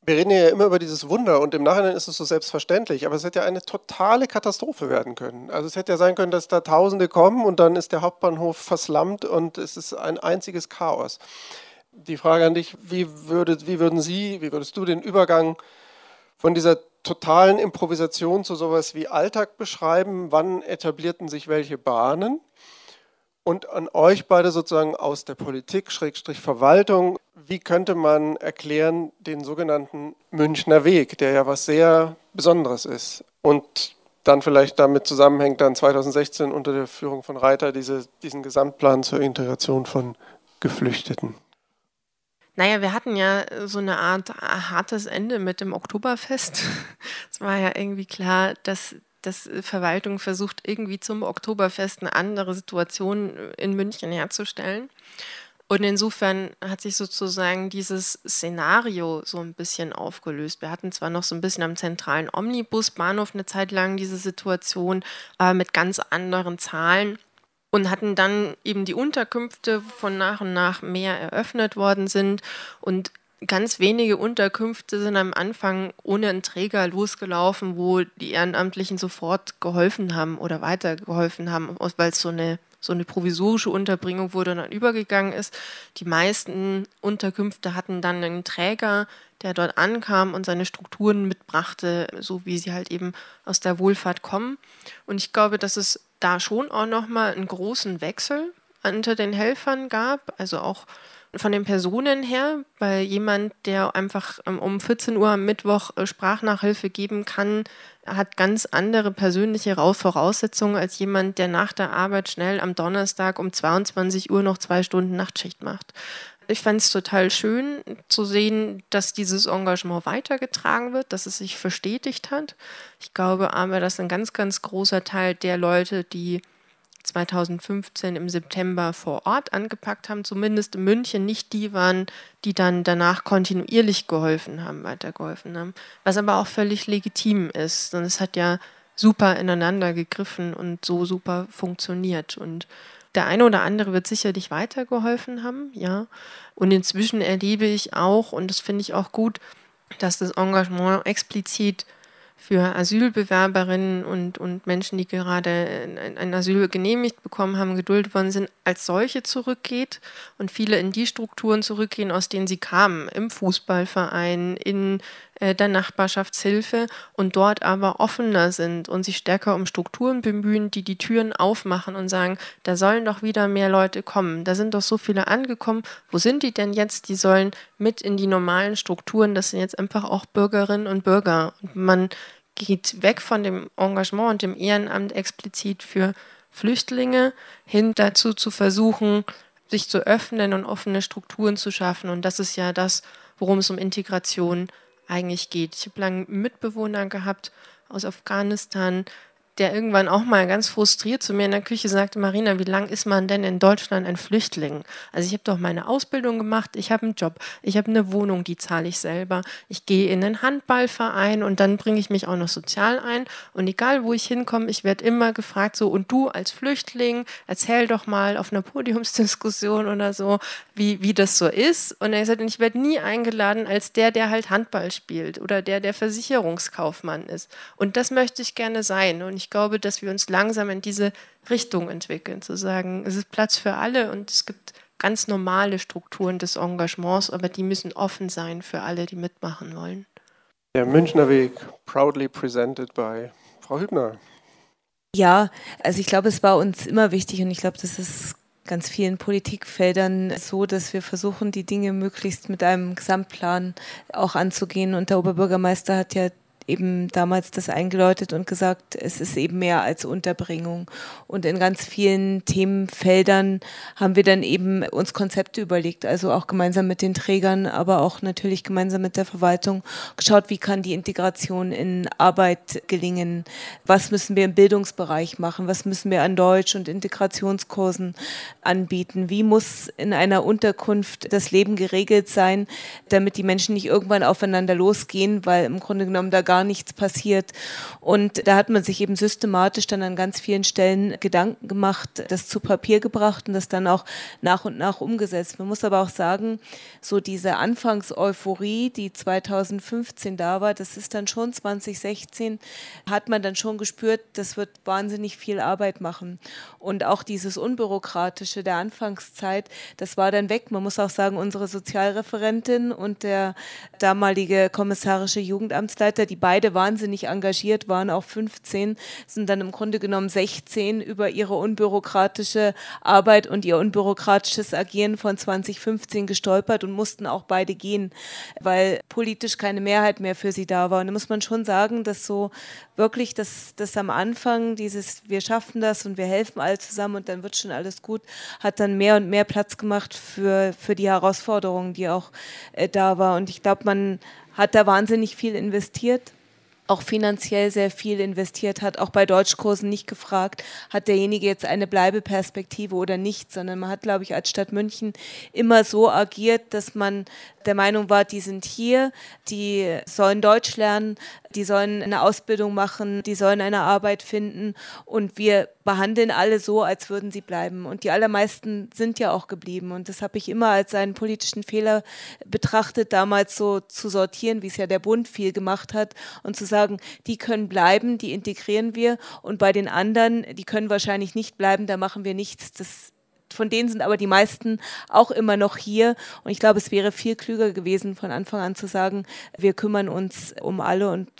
Wir reden ja immer über dieses Wunder und im Nachhinein ist es so selbstverständlich, aber es hätte ja eine totale Katastrophe werden können. Also es hätte ja sein können, dass da Tausende kommen und dann ist der Hauptbahnhof verslammt und es ist ein einziges Chaos die Frage an dich, wie, würdet, wie würden Sie, wie würdest du den Übergang von dieser totalen Improvisation zu sowas wie Alltag beschreiben? Wann etablierten sich welche Bahnen? Und an euch beide sozusagen aus der Politik, Schrägstrich Verwaltung, wie könnte man erklären den sogenannten Münchner Weg, der ja was sehr Besonderes ist und dann vielleicht damit zusammenhängt, dann 2016 unter der Führung von Reiter diese, diesen Gesamtplan zur Integration von Geflüchteten? Naja, wir hatten ja äh, so eine Art äh, hartes Ende mit dem Oktoberfest. es war ja irgendwie klar, dass dass Verwaltung versucht, irgendwie zum Oktoberfest eine andere Situation äh, in München herzustellen. Und insofern hat sich sozusagen dieses Szenario so ein bisschen aufgelöst. Wir hatten zwar noch so ein bisschen am zentralen Omnibusbahnhof eine Zeit lang diese Situation, aber mit ganz anderen Zahlen und hatten dann eben die Unterkünfte von nach und nach mehr eröffnet worden sind und ganz wenige Unterkünfte sind am Anfang ohne einen Träger losgelaufen, wo die Ehrenamtlichen sofort geholfen haben oder weitergeholfen haben, weil es so eine so eine provisorische Unterbringung, wo dann übergegangen ist. Die meisten Unterkünfte hatten dann einen Träger, der dort ankam und seine Strukturen mitbrachte, so wie sie halt eben aus der Wohlfahrt kommen. Und ich glaube, dass es da schon auch nochmal einen großen Wechsel unter den Helfern gab, also auch von den Personen her, weil jemand, der einfach ähm, um 14 Uhr am Mittwoch äh, Sprachnachhilfe geben kann, hat ganz andere persönliche Voraussetzungen als jemand, der nach der Arbeit schnell am Donnerstag um 22 Uhr noch zwei Stunden Nachtschicht macht. Ich fand es total schön zu sehen, dass dieses Engagement weitergetragen wird, dass es sich verstetigt hat. Ich glaube aber, dass ein ganz, ganz großer Teil der Leute, die 2015 im September vor Ort angepackt haben, zumindest in München, nicht die waren, die dann danach kontinuierlich geholfen haben, weitergeholfen haben. Was aber auch völlig legitim ist. Und es hat ja super ineinander gegriffen und so super funktioniert. Und der eine oder andere wird sicherlich weitergeholfen haben, ja. Und inzwischen erlebe ich auch, und das finde ich auch gut, dass das Engagement explizit für Asylbewerberinnen und, und Menschen, die gerade ein, Asyl genehmigt bekommen haben, geduldet worden sind, als solche zurückgeht und viele in die Strukturen zurückgehen, aus denen sie kamen, im Fußballverein, in der Nachbarschaftshilfe und dort aber offener sind und sich stärker um Strukturen bemühen, die die Türen aufmachen und sagen, da sollen doch wieder mehr Leute kommen. Da sind doch so viele angekommen. Wo sind die denn jetzt? Die sollen mit in die normalen Strukturen. Das sind jetzt einfach auch Bürgerinnen und Bürger. Und man geht weg von dem Engagement und dem Ehrenamt explizit für Flüchtlinge hin dazu zu versuchen, sich zu öffnen und offene Strukturen zu schaffen. Und das ist ja das, worum es um Integration geht eigentlich geht. Ich habe lange Mitbewohner gehabt aus Afghanistan, der irgendwann auch mal ganz frustriert zu mir in der Küche sagte, Marina, wie lange ist man denn in Deutschland ein Flüchtling? Also ich habe doch meine Ausbildung gemacht, ich habe einen Job, ich habe eine Wohnung, die zahle ich selber, ich gehe in einen Handballverein und dann bringe ich mich auch noch sozial ein und egal wo ich hinkomme, ich werde immer gefragt, so und du als Flüchtling, erzähl doch mal auf einer Podiumsdiskussion oder so, wie, wie das so ist. Und er sagt, ich werde nie eingeladen als der, der halt Handball spielt oder der, der Versicherungskaufmann ist. Und das möchte ich gerne sein und ich ich glaube, dass wir uns langsam in diese Richtung entwickeln, zu sagen, es ist Platz für alle und es gibt ganz normale Strukturen des Engagements, aber die müssen offen sein für alle, die mitmachen wollen. Der Münchner Weg, proudly presented by Frau Hübner. Ja, also ich glaube, es war uns immer wichtig und ich glaube, das ist ganz vielen Politikfeldern so, dass wir versuchen, die Dinge möglichst mit einem Gesamtplan auch anzugehen. Und der Oberbürgermeister hat ja eben damals das eingeläutet und gesagt, es ist eben mehr als Unterbringung. Und in ganz vielen Themenfeldern haben wir dann eben uns Konzepte überlegt, also auch gemeinsam mit den Trägern, aber auch natürlich gemeinsam mit der Verwaltung geschaut, wie kann die Integration in Arbeit gelingen, was müssen wir im Bildungsbereich machen, was müssen wir an Deutsch- und Integrationskursen anbieten, wie muss in einer Unterkunft das Leben geregelt sein, damit die Menschen nicht irgendwann aufeinander losgehen, weil im Grunde genommen da gar gar nichts passiert. Und da hat man sich eben systematisch dann an ganz vielen Stellen Gedanken gemacht, das zu Papier gebracht und das dann auch nach und nach umgesetzt. Man muss aber auch sagen, so diese Anfangseuphorie, die 2015 da war, das ist dann schon 2016, hat man dann schon gespürt, das wird wahnsinnig viel Arbeit machen. Und auch dieses Unbürokratische der Anfangszeit, das war dann weg. Man muss auch sagen, unsere Sozialreferentin und der damalige kommissarische Jugendamtsleiter, die beide wahnsinnig engagiert waren, auch 15, sind dann im Grunde genommen 16 über ihre unbürokratische Arbeit und ihr unbürokratisches Agieren von 2015 gestolpert und mussten auch beide gehen, weil politisch keine Mehrheit mehr für sie da war. Und da muss man schon sagen, dass so wirklich das, das am Anfang, dieses wir schaffen das und wir helfen alle zusammen und dann wird schon alles gut, hat dann mehr und mehr Platz gemacht für, für die Herausforderungen, die auch äh, da war. Und ich glaube, man hat da wahnsinnig viel investiert? Auch finanziell sehr viel investiert hat, auch bei Deutschkursen nicht gefragt, hat derjenige jetzt eine Bleibeperspektive oder nicht, sondern man hat, glaube ich, als Stadt München immer so agiert, dass man der Meinung war, die sind hier, die sollen Deutsch lernen, die sollen eine Ausbildung machen, die sollen eine Arbeit finden und wir behandeln alle so, als würden sie bleiben. Und die allermeisten sind ja auch geblieben. Und das habe ich immer als einen politischen Fehler betrachtet, damals so zu sortieren, wie es ja der Bund viel gemacht hat und zu sagen, die können bleiben, die integrieren wir und bei den anderen, die können wahrscheinlich nicht bleiben, da machen wir nichts. Das von denen sind aber die meisten auch immer noch hier. Und ich glaube, es wäre viel klüger gewesen, von Anfang an zu sagen, wir kümmern uns um alle und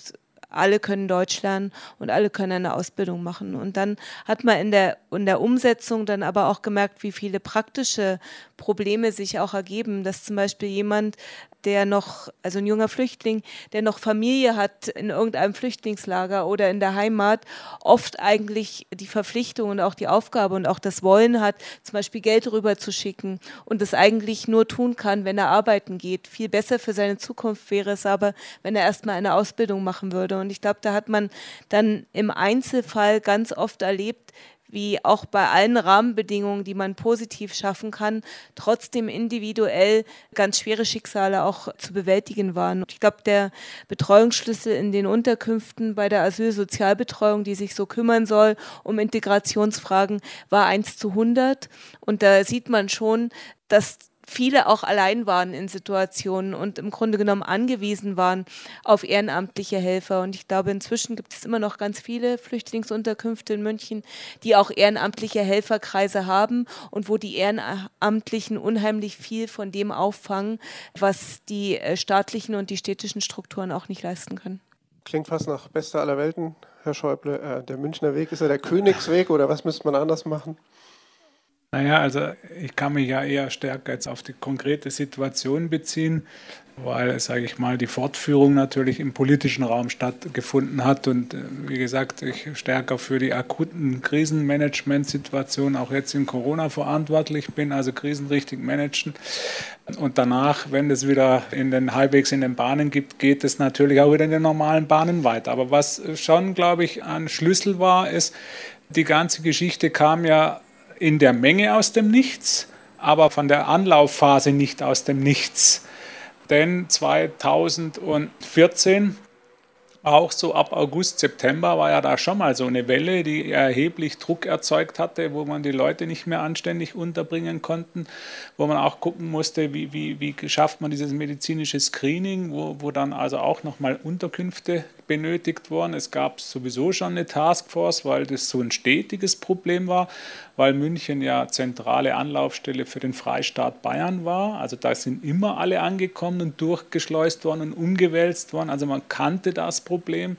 alle können Deutsch lernen und alle können eine Ausbildung machen. Und dann hat man in der, in der Umsetzung dann aber auch gemerkt, wie viele praktische Probleme sich auch ergeben, dass zum Beispiel jemand der noch, also ein junger Flüchtling, der noch Familie hat in irgendeinem Flüchtlingslager oder in der Heimat, oft eigentlich die Verpflichtung und auch die Aufgabe und auch das Wollen hat, zum Beispiel Geld rüber zu schicken und das eigentlich nur tun kann, wenn er arbeiten geht. Viel besser für seine Zukunft wäre es aber, wenn er erstmal eine Ausbildung machen würde. Und ich glaube, da hat man dann im Einzelfall ganz oft erlebt, wie auch bei allen Rahmenbedingungen, die man positiv schaffen kann, trotzdem individuell ganz schwere Schicksale auch zu bewältigen waren. Ich glaube, der Betreuungsschlüssel in den Unterkünften bei der Asylsozialbetreuung, die sich so kümmern soll um Integrationsfragen, war 1 zu 100. Und da sieht man schon, dass viele auch allein waren in Situationen und im Grunde genommen angewiesen waren auf ehrenamtliche Helfer. Und ich glaube, inzwischen gibt es immer noch ganz viele Flüchtlingsunterkünfte in München, die auch ehrenamtliche Helferkreise haben und wo die Ehrenamtlichen unheimlich viel von dem auffangen, was die äh, staatlichen und die städtischen Strukturen auch nicht leisten können. Klingt fast nach bester aller Welten, Herr Schäuble. Äh, der Münchner Weg ist ja der Königsweg oder was müsste man anders machen? Naja, also ich kann mich ja eher stärker jetzt auf die konkrete Situation beziehen, weil, sage ich mal, die Fortführung natürlich im politischen Raum stattgefunden hat und äh, wie gesagt, ich stärker für die akuten Krisenmanagementsituationen auch jetzt in Corona verantwortlich bin, also Krisen richtig managen. Und danach, wenn es wieder in den halbwegs in den Bahnen gibt, geht es natürlich auch wieder in den normalen Bahnen weiter. Aber was schon, glaube ich, ein Schlüssel war, ist, die ganze Geschichte kam ja in der Menge aus dem Nichts, aber von der Anlaufphase nicht aus dem Nichts. Denn 2014 auch so ab August, September war ja da schon mal so eine Welle, die erheblich Druck erzeugt hatte, wo man die Leute nicht mehr anständig unterbringen konnten, wo man auch gucken musste, wie, wie, wie schafft man dieses medizinische Screening, wo, wo dann also auch nochmal Unterkünfte benötigt wurden. Es gab sowieso schon eine Taskforce, weil das so ein stetiges Problem war, weil München ja zentrale Anlaufstelle für den Freistaat Bayern war. Also da sind immer alle angekommen und durchgeschleust worden und umgewälzt worden. Also man kannte das Problem.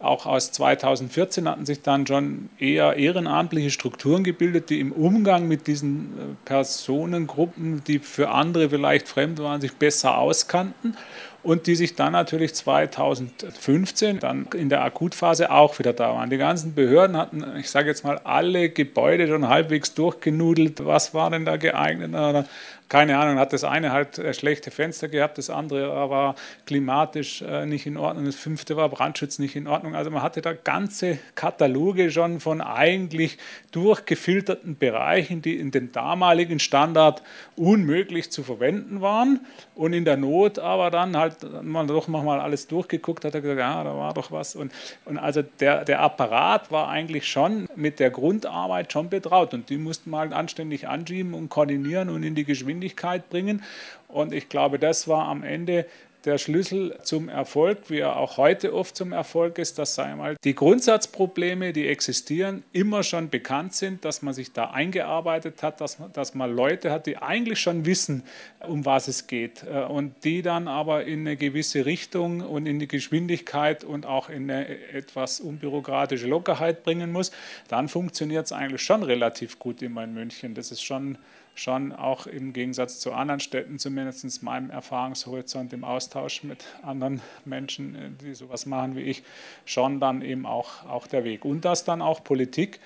Auch aus 2014 hatten sich dann schon eher ehrenamtliche Strukturen gebildet, die im Umgang mit diesen äh, Personengruppen, die für andere vielleicht fremd waren, sich besser auskannten und die sich dann natürlich 2015 dann in der Akutphase auch wieder da waren. Die ganzen Behörden hatten, ich sage jetzt mal, alle Gebäude schon halbwegs durchgenudelt. Was war denn da geeignet? Keine Ahnung, hat das eine halt äh, schlechte Fenster gehabt, das andere war klimatisch äh, nicht in Ordnung, das fünfte war Brandschutz nicht in Ordnung. Also man hatte da ganze Kataloge schon von eigentlich durchgefilterten Bereichen, die in dem damaligen Standard unmöglich zu verwenden waren und in der Not aber dann halt man doch nochmal alles durchgeguckt hat, hat gesagt, ja, da war doch was. Und, und also der, der Apparat war eigentlich schon mit der Grundarbeit schon betraut und die mussten mal anständig anschieben und koordinieren und in die Geschwindigkeit Geschwindigkeit bringen. Und ich glaube, das war am Ende der Schlüssel zum Erfolg, wie er auch heute oft zum Erfolg ist, dass einmal die Grundsatzprobleme, die existieren, immer schon bekannt sind, dass man sich da eingearbeitet hat, dass man, dass man Leute hat, die eigentlich schon wissen, um was es geht äh, und die dann aber in eine gewisse Richtung und in die Geschwindigkeit und auch in eine etwas unbürokratische Lockerheit bringen muss, dann funktioniert es eigentlich schon relativ gut immer in München. Das ist schon schon auch im Gegensatz zu anderen Städten, zumindest meinem Erfahrungshorizont im Austausch mit anderen Menschen, äh, die sowas machen wie ich, schon dann eben auch, auch der Weg. Und dass dann auch Politik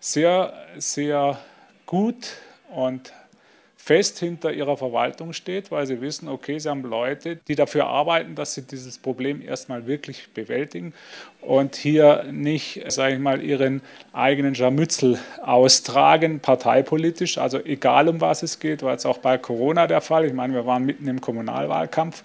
sehr, sehr gut und fest hinter ihrer Verwaltung steht, weil sie wissen, okay, sie haben Leute, die dafür arbeiten, dass sie dieses Problem erstmal wirklich bewältigen und hier nicht, sage ich mal, ihren eigenen Scharmützel austragen, parteipolitisch, also egal um was es geht, war jetzt auch bei Corona der Fall. Ich meine, wir waren mitten im Kommunalwahlkampf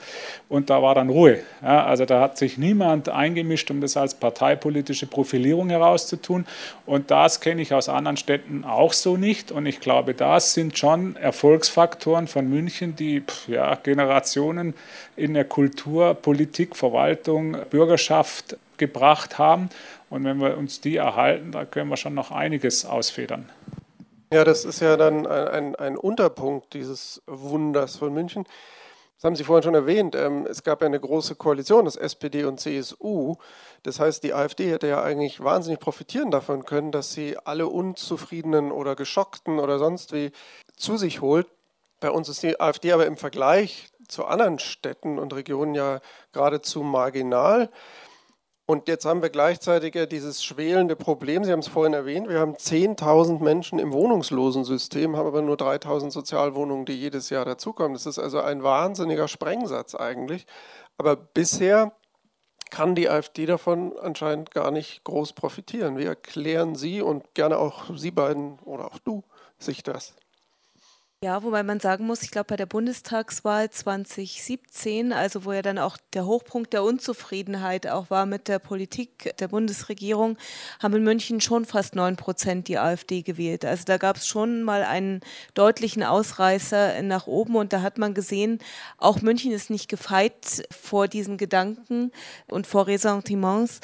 und da war dann Ruhe. Ja, also da hat sich niemand eingemischt, um das als parteipolitische Profilierung herauszutun. Und das kenne ich aus anderen Städten auch so nicht. Und ich glaube, das sind schon Erfolgsfaktoren von München, die ja, Generationen in der Kultur, Politik, Verwaltung, Bürgerschaft gebracht haben. Und wenn wir uns die erhalten, da können wir schon noch einiges ausfedern. Ja, das ist ja dann ein, ein, ein Unterpunkt dieses Wunders von München. Das haben Sie vorhin schon erwähnt. Ähm, es gab ja eine große Koalition, das SPD und CSU. Das heißt, die AfD hätte ja eigentlich wahnsinnig profitieren davon können, dass sie alle Unzufriedenen oder Geschockten oder sonst wie zu sich holt. Bei uns ist die AfD aber im Vergleich zu anderen Städten und Regionen ja geradezu marginal. Und jetzt haben wir gleichzeitig ja dieses schwelende Problem, Sie haben es vorhin erwähnt, wir haben 10.000 Menschen im Wohnungslosensystem, haben aber nur 3.000 Sozialwohnungen, die jedes Jahr dazukommen. Das ist also ein wahnsinniger Sprengsatz eigentlich. Aber bisher kann die AfD davon anscheinend gar nicht groß profitieren. Wie erklären Sie und gerne auch Sie beiden oder auch du sich das? Ja, wobei man sagen muss, ich glaube, bei der Bundestagswahl 2017, also wo ja dann auch der Hochpunkt der Unzufriedenheit auch war mit der Politik der Bundesregierung, haben in München schon fast 9 Prozent die AfD gewählt. Also da gab es schon mal einen deutlichen Ausreißer nach oben und da hat man gesehen, auch München ist nicht gefeit vor diesen Gedanken und vor Ressentiments.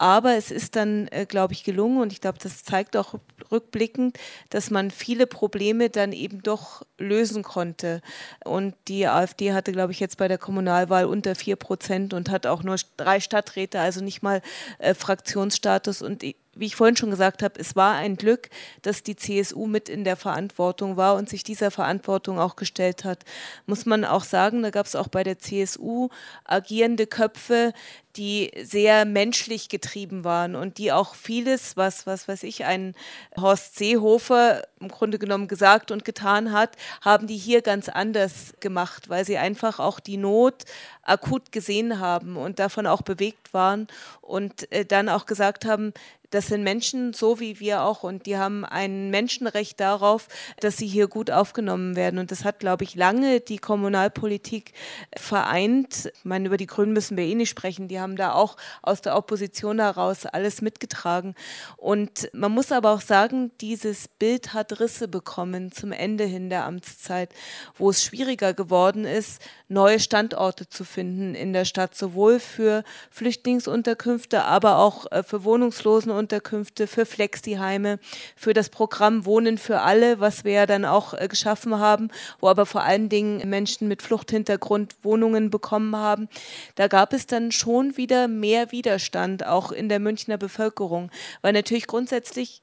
Aber es ist dann, äh, glaube ich, gelungen und ich glaube, das zeigt auch rückblickend, dass man viele Probleme dann eben doch lösen konnte. Und die AfD hatte, glaube ich, jetzt bei der Kommunalwahl unter vier Prozent und hat auch nur drei Stadträte, also nicht mal äh, Fraktionsstatus. Und wie ich vorhin schon gesagt habe, es war ein Glück, dass die CSU mit in der Verantwortung war und sich dieser Verantwortung auch gestellt hat. Muss man auch sagen, da gab es auch bei der CSU agierende Köpfe, die sehr menschlich getrieben waren und die auch vieles, was, was weiß ich, ein Horst Seehofer im Grunde genommen gesagt und getan hat, haben die hier ganz anders gemacht, weil sie einfach auch die Not akut gesehen haben und davon auch bewegt waren und äh, dann auch gesagt haben, das sind Menschen so wie wir auch und die haben ein Menschenrecht darauf, dass sie hier gut aufgenommen werden. Und das hat, glaube ich, lange die Kommunalpolitik vereint. Ich meine, über die Grünen müssen wir eh nicht sprechen. Die haben da auch aus der Opposition heraus alles mitgetragen. Und man muss aber auch sagen, dieses Bild hat Risse bekommen zum Ende hin der Amtszeit, wo es schwieriger geworden ist, neue Standorte zu finden in der Stadt, sowohl für Flüchtlingsunterkünfte, aber auch äh, für Wohnungslosen Unterkünfte, für Flexiheime, für das Programm Wohnen für alle, was wir ja dann auch äh, geschaffen haben, wo aber vor allen Dingen Menschen mit Fluchthintergrund Wohnungen bekommen haben. Da gab es dann schon wieder mehr Widerstand, auch in der Münchner Bevölkerung, weil natürlich grundsätzlich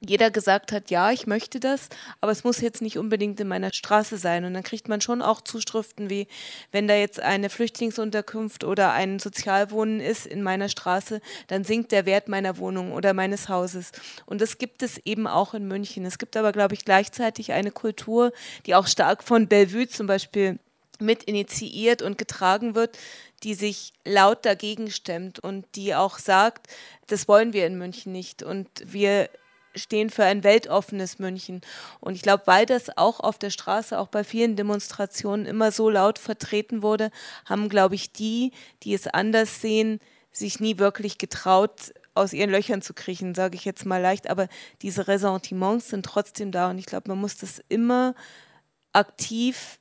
jeder gesagt hat, ja, ich möchte das, aber es muss jetzt nicht unbedingt in meiner Straße sein. Und dann kriegt man schon auch Zuschriften wie, wenn da jetzt eine Flüchtlingsunterkunft oder ein Sozialwohnen ist in meiner Straße, dann sinkt der Wert meiner Wohnung oder meines Hauses. Und das gibt es eben auch in München. Es gibt aber, glaube ich, gleichzeitig eine Kultur, die auch stark von Bellevue zum Beispiel mit initiiert und getragen wird, die sich laut dagegen stemmt und die auch sagt, das wollen wir in München nicht. Und wir stehen für ein weltoffenes München. Und ich glaube, weil das auch auf der Straße, auch bei vielen Demonstrationen immer so laut vertreten wurde, haben, glaube ich, die, die es anders sehen, sich nie wirklich getraut, aus ihren Löchern zu kriechen, sage ich jetzt mal leicht. Aber diese Ressentiments sind trotzdem da. Und ich glaube, man muss das immer aktiv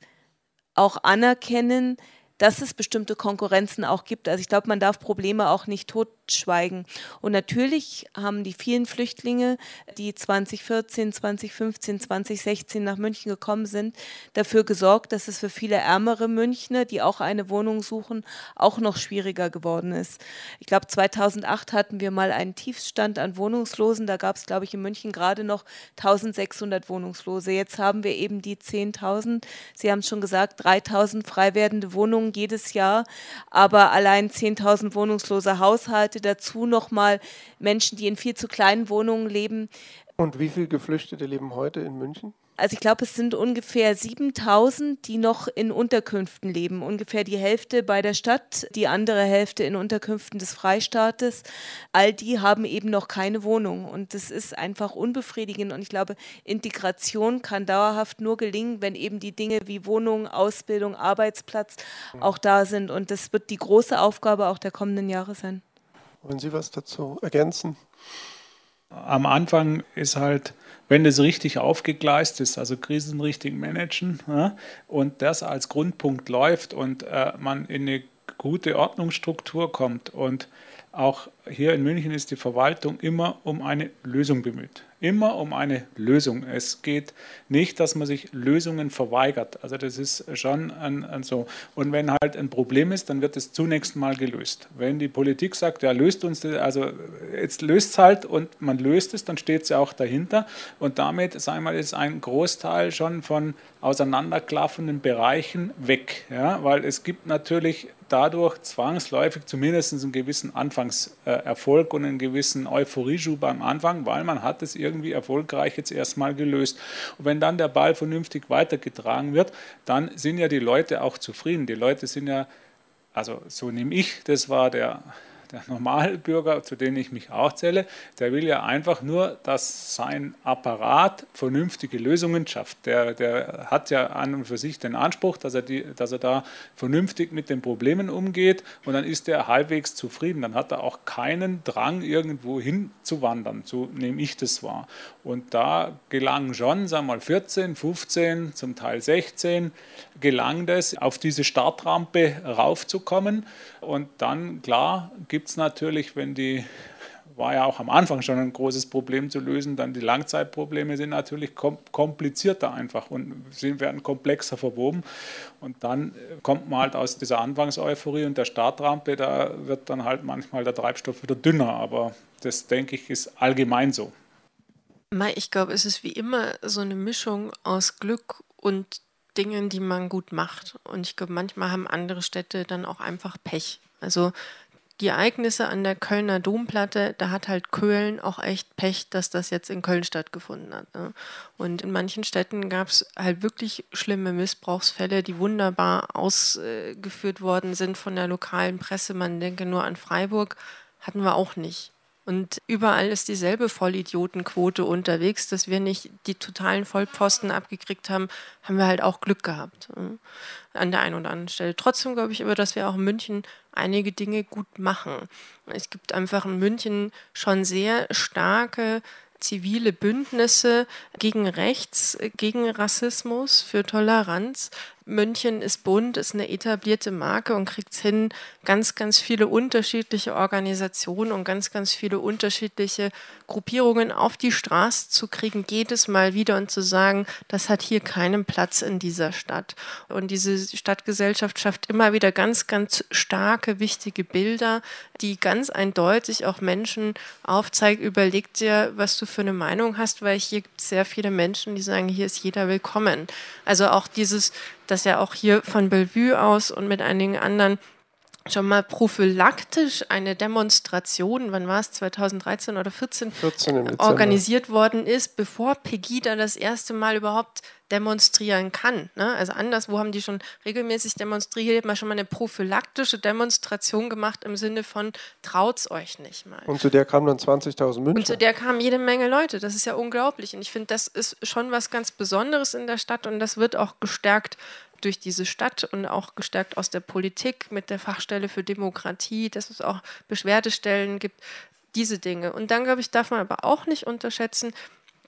auch anerkennen, dass es bestimmte Konkurrenzen auch gibt. Also ich glaube, man darf Probleme auch nicht totschweigen. Und natürlich haben die vielen Flüchtlinge, die 2014, 2015, 2016 nach München gekommen sind, dafür gesorgt, dass es für viele ärmere Münchner, die auch eine Wohnung suchen, auch noch schwieriger geworden ist. Ich glaube, 2008 hatten wir mal einen Tiefstand an Wohnungslosen. Da gab es, glaube ich, in München gerade noch 1600 Wohnungslose. Jetzt haben wir eben die 10.000. Sie haben es schon gesagt, 3.000 frei werdende Wohnungen Wohnungen jedes Jahr, aber allein 10.000 wohnungslose Haushalte, dazu nochmal Menschen, die in viel zu kleinen Wohnungen leben. Und wie viele Geflüchtete leben heute in München? Also ich glaube, es sind ungefähr 7000, die noch in Unterkünften leben. Ungefähr die Hälfte bei der Stadt, die andere Hälfte in Unterkünften des Freistaates. All die haben eben noch keine Wohnung. Und das ist einfach unbefriedigend. Und ich glaube, Integration kann dauerhaft nur gelingen, wenn eben die Dinge wie Wohnung, Ausbildung, Arbeitsplatz auch da sind. Und das wird die große Aufgabe auch der kommenden Jahre sein. Wollen Sie was dazu ergänzen? Am Anfang ist halt, wenn das richtig aufgegleist ist, also Krisen richtig managen ja, und das als Grundpunkt läuft und äh, man in eine gute Ordnungsstruktur kommt und auch hier in München ist die Verwaltung immer um eine Lösung bemüht. Immer um eine Lösung. Es geht nicht, dass man sich Lösungen verweigert. Also das ist schon ein, ein so. Und wenn halt ein Problem ist, dann wird es zunächst mal gelöst. Wenn die Politik sagt, ja, löst uns das, also jetzt löst es halt und man löst es, dann steht es ja auch dahinter. Und damit, sagen wir mal, ist ein Großteil schon von auseinanderklaffenden Bereichen weg. Ja? Weil es gibt natürlich dadurch zwangsläufig zumindest einen gewissen Anfangserfolg und einen gewissen Euphorieschub am Anfang, weil man hat es irgendwie erfolgreich jetzt erstmal gelöst. Und wenn dann der Ball vernünftig weitergetragen wird, dann sind ja die Leute auch zufrieden. Die Leute sind ja, also so nehme ich, das war der der Normalbürger, zu denen ich mich auch zähle, der will ja einfach nur, dass sein Apparat vernünftige Lösungen schafft. Der, der hat ja an und für sich den Anspruch, dass er, die, dass er da vernünftig mit den Problemen umgeht und dann ist er halbwegs zufrieden. Dann hat er auch keinen Drang, irgendwo hinzuwandern. So nehme ich das wahr. Und da gelang schon, sagen wir mal 14, 15, zum Teil 16, gelang das, auf diese Startrampe raufzukommen. Und dann, klar, gibt es natürlich, wenn die, war ja auch am Anfang schon ein großes Problem zu lösen, dann die Langzeitprobleme sind natürlich komplizierter einfach und sind, werden komplexer verwoben. Und dann kommt man halt aus dieser Anfangseuphorie und der Startrampe, da wird dann halt manchmal der Treibstoff wieder dünner. Aber das, denke ich, ist allgemein so. Ich glaube, es ist wie immer so eine Mischung aus Glück und Dingen, die man gut macht. Und ich glaube, manchmal haben andere Städte dann auch einfach Pech. Also die Ereignisse an der Kölner Domplatte, da hat halt Köln auch echt Pech, dass das jetzt in Köln stattgefunden hat. Ne? Und in manchen Städten gab es halt wirklich schlimme Missbrauchsfälle, die wunderbar ausgeführt worden sind von der lokalen Presse. Man denke nur an Freiburg, hatten wir auch nicht. Und überall ist dieselbe Vollidiotenquote unterwegs, dass wir nicht die totalen Vollposten abgekriegt haben, haben wir halt auch Glück gehabt an der einen oder anderen Stelle. Trotzdem glaube ich aber, dass wir auch in München einige Dinge gut machen. Es gibt einfach in München schon sehr starke zivile Bündnisse gegen Rechts, gegen Rassismus, für Toleranz. München ist bunt, ist eine etablierte Marke und kriegt es hin, ganz, ganz viele unterschiedliche Organisationen und ganz, ganz viele unterschiedliche Gruppierungen auf die Straße zu kriegen, jedes Mal wieder und zu sagen, das hat hier keinen Platz in dieser Stadt. Und diese Stadtgesellschaft schafft immer wieder ganz, ganz starke, wichtige Bilder, die ganz eindeutig auch Menschen aufzeigt, überleg dir, was du für eine Meinung hast, weil hier gibt es sehr viele Menschen, die sagen, hier ist jeder willkommen. Also auch dieses dass er auch hier von Bellevue aus und mit einigen anderen schon mal prophylaktisch eine Demonstration, wann war es, 2013 oder 14, 14 organisiert worden ist, bevor Pegida das erste Mal überhaupt demonstrieren kann. Ne? Also anderswo haben die schon regelmäßig demonstriert, mal schon mal eine prophylaktische Demonstration gemacht im Sinne von traut's euch nicht mal. Und zu der kamen dann 20.000 München. Und zu der kamen jede Menge Leute. Das ist ja unglaublich. Und ich finde, das ist schon was ganz Besonderes in der Stadt und das wird auch gestärkt durch diese Stadt und auch gestärkt aus der Politik mit der Fachstelle für Demokratie, dass es auch Beschwerdestellen gibt, diese Dinge. Und dann, glaube ich, darf man aber auch nicht unterschätzen,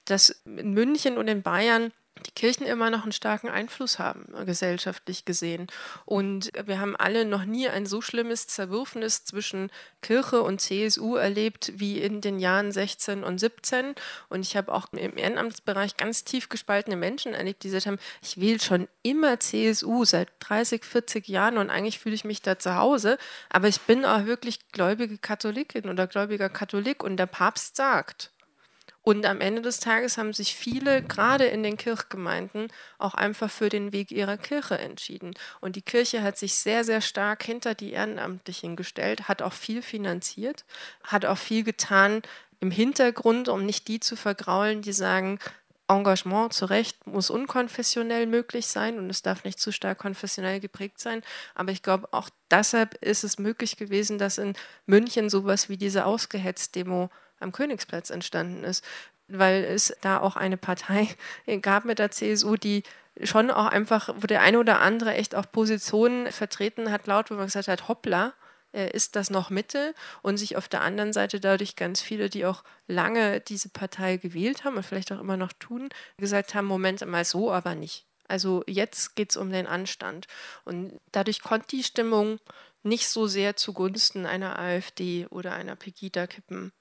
dass in München und in Bayern die Kirchen immer noch einen starken Einfluss haben, gesellschaftlich gesehen. Und wir haben alle noch nie ein so schlimmes Zerwürfnis zwischen Kirche und CSU erlebt wie in den Jahren 16 und 17. Und ich habe auch im Ehrenamtsbereich ganz tief gespaltene Menschen erlebt, die gesagt haben, ich wähle schon immer CSU seit 30, 40 Jahren und eigentlich fühle ich mich da zu Hause. Aber ich bin auch wirklich gläubige Katholikin oder gläubiger Katholik und der Papst sagt, und am Ende des Tages haben sich viele, gerade in den Kirchgemeinden, auch einfach für den Weg ihrer Kirche entschieden. Und die Kirche hat sich sehr, sehr stark hinter die Ehrenamtlichen gestellt, hat auch viel finanziert, hat auch viel getan im Hintergrund, um nicht die zu vergraulen, die sagen, Engagement zu Recht muss unkonfessionell möglich sein und es darf nicht zu stark konfessionell geprägt sein. Aber ich glaube, auch deshalb ist es möglich gewesen, dass in München sowas wie diese Ausgehetzt-Demo am Königsplatz entstanden ist, weil es da auch eine Partei gab mit der CSU, die schon auch einfach, wo der eine oder andere echt auch Positionen vertreten hat, laut, wo man gesagt hat, hoppla, äh, ist das noch Mitte und sich auf der anderen Seite dadurch ganz viele, die auch lange diese Partei gewählt haben und vielleicht auch immer noch tun, gesagt haben, Moment mal so, aber nicht. Also jetzt geht es um den Anstand. Und dadurch konnte die Stimmung nicht so sehr zugunsten einer AfD oder einer Pegida kippen.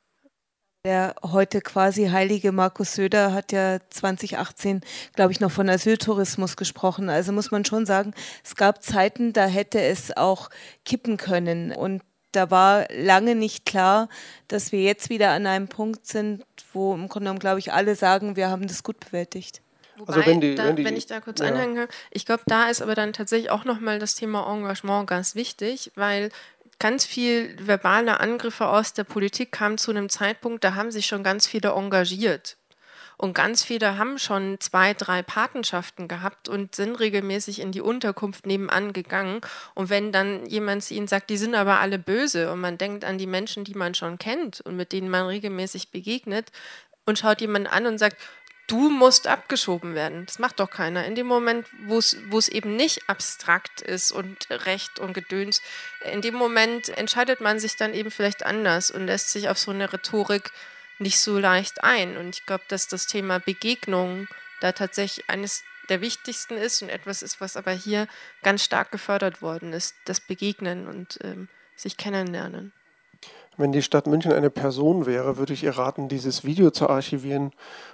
Der heute quasi heilige Markus Söder hat ja 2018, glaube ich, noch von Asyltourismus gesprochen. Also muss man schon sagen, es gab Zeiten, da hätte es auch kippen können. Und da war lange nicht klar, dass wir jetzt wieder an einem Punkt sind, wo im Grunde genommen, glaube ich, alle sagen, wir haben das gut bewältigt. Wobei, also wenn, die, da, wenn, die, wenn, ich da kurz ja. einhänge, ich glaube, da ist aber dann tatsächlich auch nochmal das Thema Engagement ganz wichtig, weil ganz viel verbale Angriffe aus der Politik kamen zu einem Zeitpunkt, da haben sich schon ganz viele engagiert. Und ganz viele haben schon zwei, drei Patenschaften gehabt und sind regelmäßig in die Unterkunft nebenan gegangen. Und wenn dann jemand zu ihnen sagt, die sind aber alle böse und man denkt an die Menschen, die man schon kennt und mit denen man regelmäßig begegnet und schaut jemanden an und sagt, du musst abgeschoben werden. Das macht doch keiner. In dem Moment, wo es eben nicht abstrakt ist und Recht und Gedöns, in dem Moment entscheidet man sich dann eben vielleicht anders und lässt sich auf so eine Rhetorik nicht so leicht ein. Und ich glaube, dass das Thema Begegnung da tatsächlich eines der wichtigsten ist und etwas ist, was aber hier ganz stark gefördert worden ist, das Begegnen und ähm, sich kennenlernen. Wenn die Stadt München eine Person wäre, würde ich ihr raten, dieses Video zu archivieren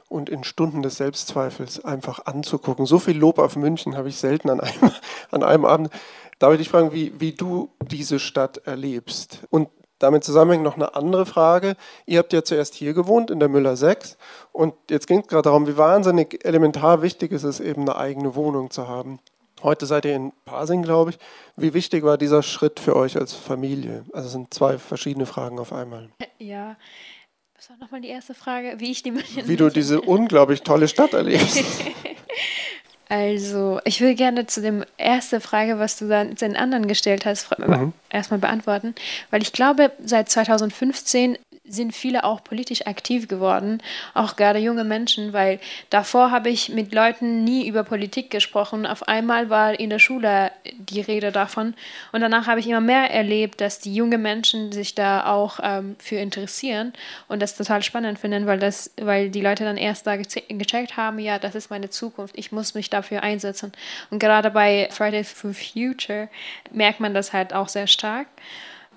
und in Stunden des Selbstzweifels einfach anzugucken. So viel Lob auf München habe ich selten an einem, an einem Abend. Darf ich dich fragen, wie, wie du diese Stadt erlebst? Und damit zusammenhängt noch eine andere Frage. Ihr habt ja zuerst hier gewohnt, in der Müller 6. Und jetzt ging es gerade darum, wie wahnsinnig elementar wichtig ist es eben, eine eigene Wohnung zu haben. Heute seid ihr in Pasing, glaube ich. Wie wichtig war dieser Schritt für euch als Familie? Also es sind zwei verschiedene Fragen auf einmal. Ja, was war nochmal die erste Frage? Wie ich die Wie du diese unglaublich tolle Stadt erlebst. Also, ich will gerne zu der ersten Frage, was du dann den anderen gestellt hast, mhm. erstmal beantworten, weil ich glaube, seit 2015 sind viele auch politisch aktiv geworden, auch gerade junge Menschen, weil davor habe ich mit Leuten nie über Politik gesprochen. Auf einmal war in der Schule die Rede davon und danach habe ich immer mehr erlebt, dass die jungen Menschen sich da auch ähm, für interessieren und das total spannend finden, weil das, weil die Leute dann erst da gecheckt haben, ja, das ist meine Zukunft, ich muss mich dafür einsetzen. Und gerade bei Fridays for Future merkt man das halt auch sehr stark.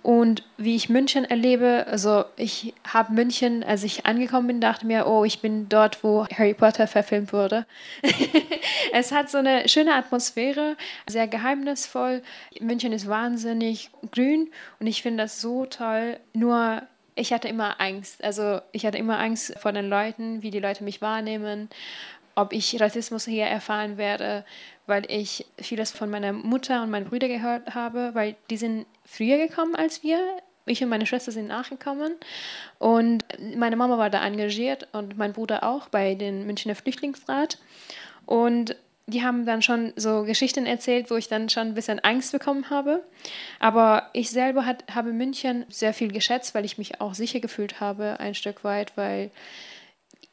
Und wie ich München erlebe, also ich habe München, als ich angekommen bin, dachte mir, oh, ich bin dort, wo Harry Potter verfilmt wurde. es hat so eine schöne Atmosphäre, sehr geheimnisvoll. München ist wahnsinnig grün und ich finde das so toll. Nur ich hatte immer Angst. Also ich hatte immer Angst vor den Leuten, wie die Leute mich wahrnehmen, ob ich Rassismus hier erfahren werde, weil ich vieles von meiner Mutter und meinen Brüdern gehört habe, weil die sind früher gekommen als wir. Ich und meine Schwester sind nachgekommen und meine Mama war da engagiert und mein Bruder auch bei den Münchner Flüchtlingsrat. Und die haben dann schon so Geschichten erzählt, wo ich dann schon ein bisschen Angst bekommen habe. Aber ich selber hat, habe München sehr viel geschätzt, weil ich mich auch sicher gefühlt habe, ein Stück weit, weil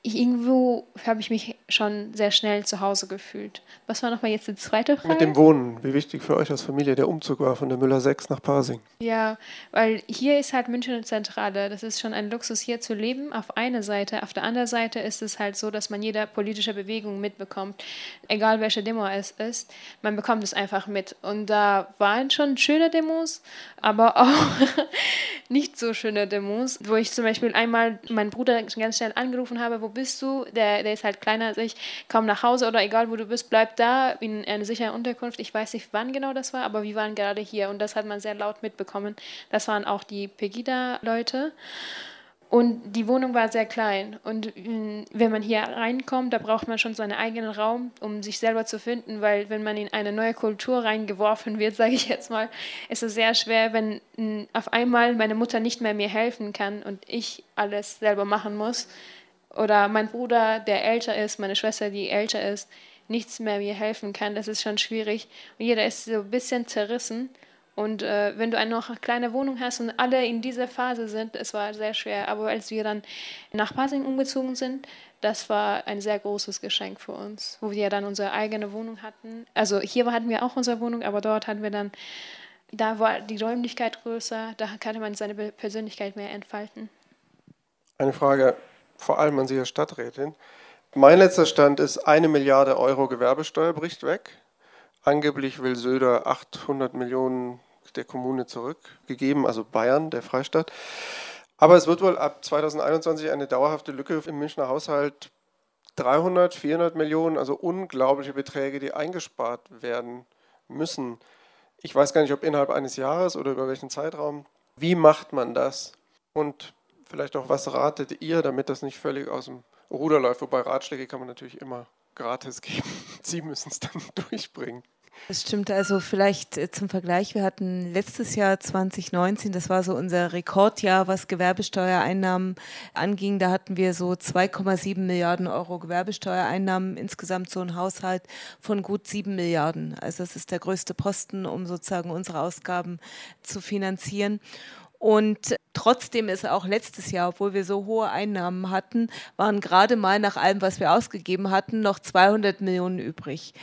irgendwo habe ich mich schon sehr schnell zu Hause gefühlt. Was war nochmal jetzt die zweite Frage? Mit dem Wohnen. Wie wichtig für euch als Familie der Umzug war von der Müller 6 nach Pasing? Ja, weil hier ist halt München eine Zentrale. Das ist schon ein Luxus, hier zu leben, auf einer Seite. Auf der anderen Seite ist es halt so, dass man jede politische Bewegung mitbekommt. Egal welche Demo es ist, man bekommt es einfach mit. Und da waren schon schöne Demos, aber auch nicht so schöne Demos, wo ich zum Beispiel einmal meinen Bruder ganz schnell angerufen habe, wo bist du? Der, der ist halt kleiner als ich, komm nach Hause oder egal wo du bist, bleib da in einer sicheren Unterkunft. Ich weiß nicht, wann genau das war, aber wir waren gerade hier und das hat man sehr laut mitbekommen. Das waren auch die Pegida-Leute. Und die Wohnung war sehr klein. Und mm, wenn man hier reinkommt, da braucht man schon seinen eigenen Raum, um sich selber zu finden, weil wenn man in eine neue Kultur reingeworfen wird, sage ich jetzt mal, ist es sehr schwer, wenn mm, auf einmal meine Mutter nicht mehr mir helfen kann und ich alles selber machen muss oder mein Bruder, der älter ist, meine Schwester, die älter ist, nichts mehr mir helfen kann. Das ist schon schwierig. Und jeder ist so ein bisschen zerrissen. Und äh, wenn du eine noch eine kleine Wohnung hast und alle in dieser Phase sind, es war sehr schwer. Aber als wir dann nach Pasing umgezogen sind, das war ein sehr großes Geschenk für uns, wo wir dann unsere eigene Wohnung hatten. Also hier hatten wir auch unsere Wohnung, aber dort hatten wir dann, da war die Räumlichkeit größer, da konnte man seine Persönlichkeit mehr entfalten. Eine Frage vor allem an Sie als Stadträtin. Mein letzter Stand ist, eine Milliarde Euro Gewerbesteuer bricht weg. Angeblich will Söder 800 Millionen der Kommune zurückgegeben, also Bayern, der Freistaat. Aber es wird wohl ab 2021 eine dauerhafte Lücke im Münchner Haushalt 300, 400 Millionen, also unglaubliche Beträge, die eingespart werden müssen. Ich weiß gar nicht, ob innerhalb eines Jahres oder über welchen Zeitraum. Wie macht man das? Und vielleicht auch, was ratet ihr, damit das nicht völlig aus dem Ruder läuft? Wobei Ratschläge kann man natürlich immer gratis geben. Sie müssen es dann durchbringen. Das stimmt, also vielleicht äh, zum Vergleich, wir hatten letztes Jahr 2019, das war so unser Rekordjahr, was Gewerbesteuereinnahmen anging. Da hatten wir so 2,7 Milliarden Euro Gewerbesteuereinnahmen, insgesamt so ein Haushalt von gut 7 Milliarden. Also das ist der größte Posten, um sozusagen unsere Ausgaben zu finanzieren. Und trotzdem ist auch letztes Jahr, obwohl wir so hohe Einnahmen hatten, waren gerade mal nach allem, was wir ausgegeben hatten, noch 200 Millionen übrig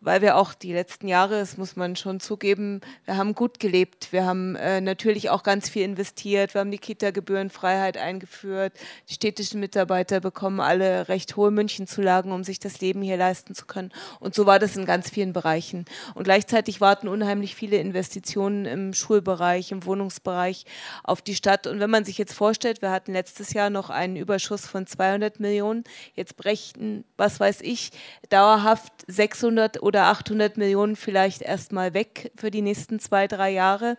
weil wir auch die letzten Jahre, das muss man schon zugeben, wir haben gut gelebt. Wir haben äh, natürlich auch ganz viel investiert. Wir haben die Kita-Gebührenfreiheit eingeführt. Die städtischen Mitarbeiter bekommen alle recht hohe Münchenzulagen, um sich das Leben hier leisten zu können. Und so war das in ganz vielen Bereichen. Und gleichzeitig warten unheimlich viele Investitionen im Schulbereich, im Wohnungsbereich auf die Stadt. Und wenn man sich jetzt vorstellt, wir hatten letztes Jahr noch einen Überschuss von 200 Millionen. Jetzt brechen, was weiß ich, dauerhaft 600 oder 800 Millionen vielleicht erstmal weg für die nächsten zwei, drei Jahre.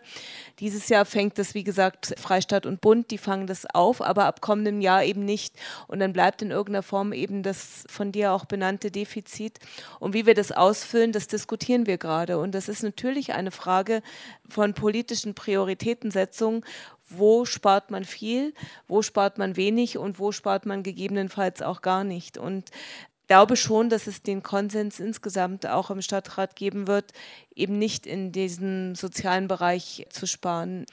Dieses Jahr fängt das, wie gesagt, Freistaat und Bund, die fangen das auf, aber ab kommendem Jahr eben nicht. Und dann bleibt in irgendeiner Form eben das von dir auch benannte Defizit. Und wie wir das ausfüllen, das diskutieren wir gerade. Und das ist natürlich eine Frage von politischen Prioritätensetzungen wo spart man viel, wo spart man wenig und wo spart man gegebenenfalls auch gar nicht. Und glaube schon, dass es den Konsens insgesamt auch im Stadtrat geben wird, eben nicht in diesem sozialen Bereich zu sparen.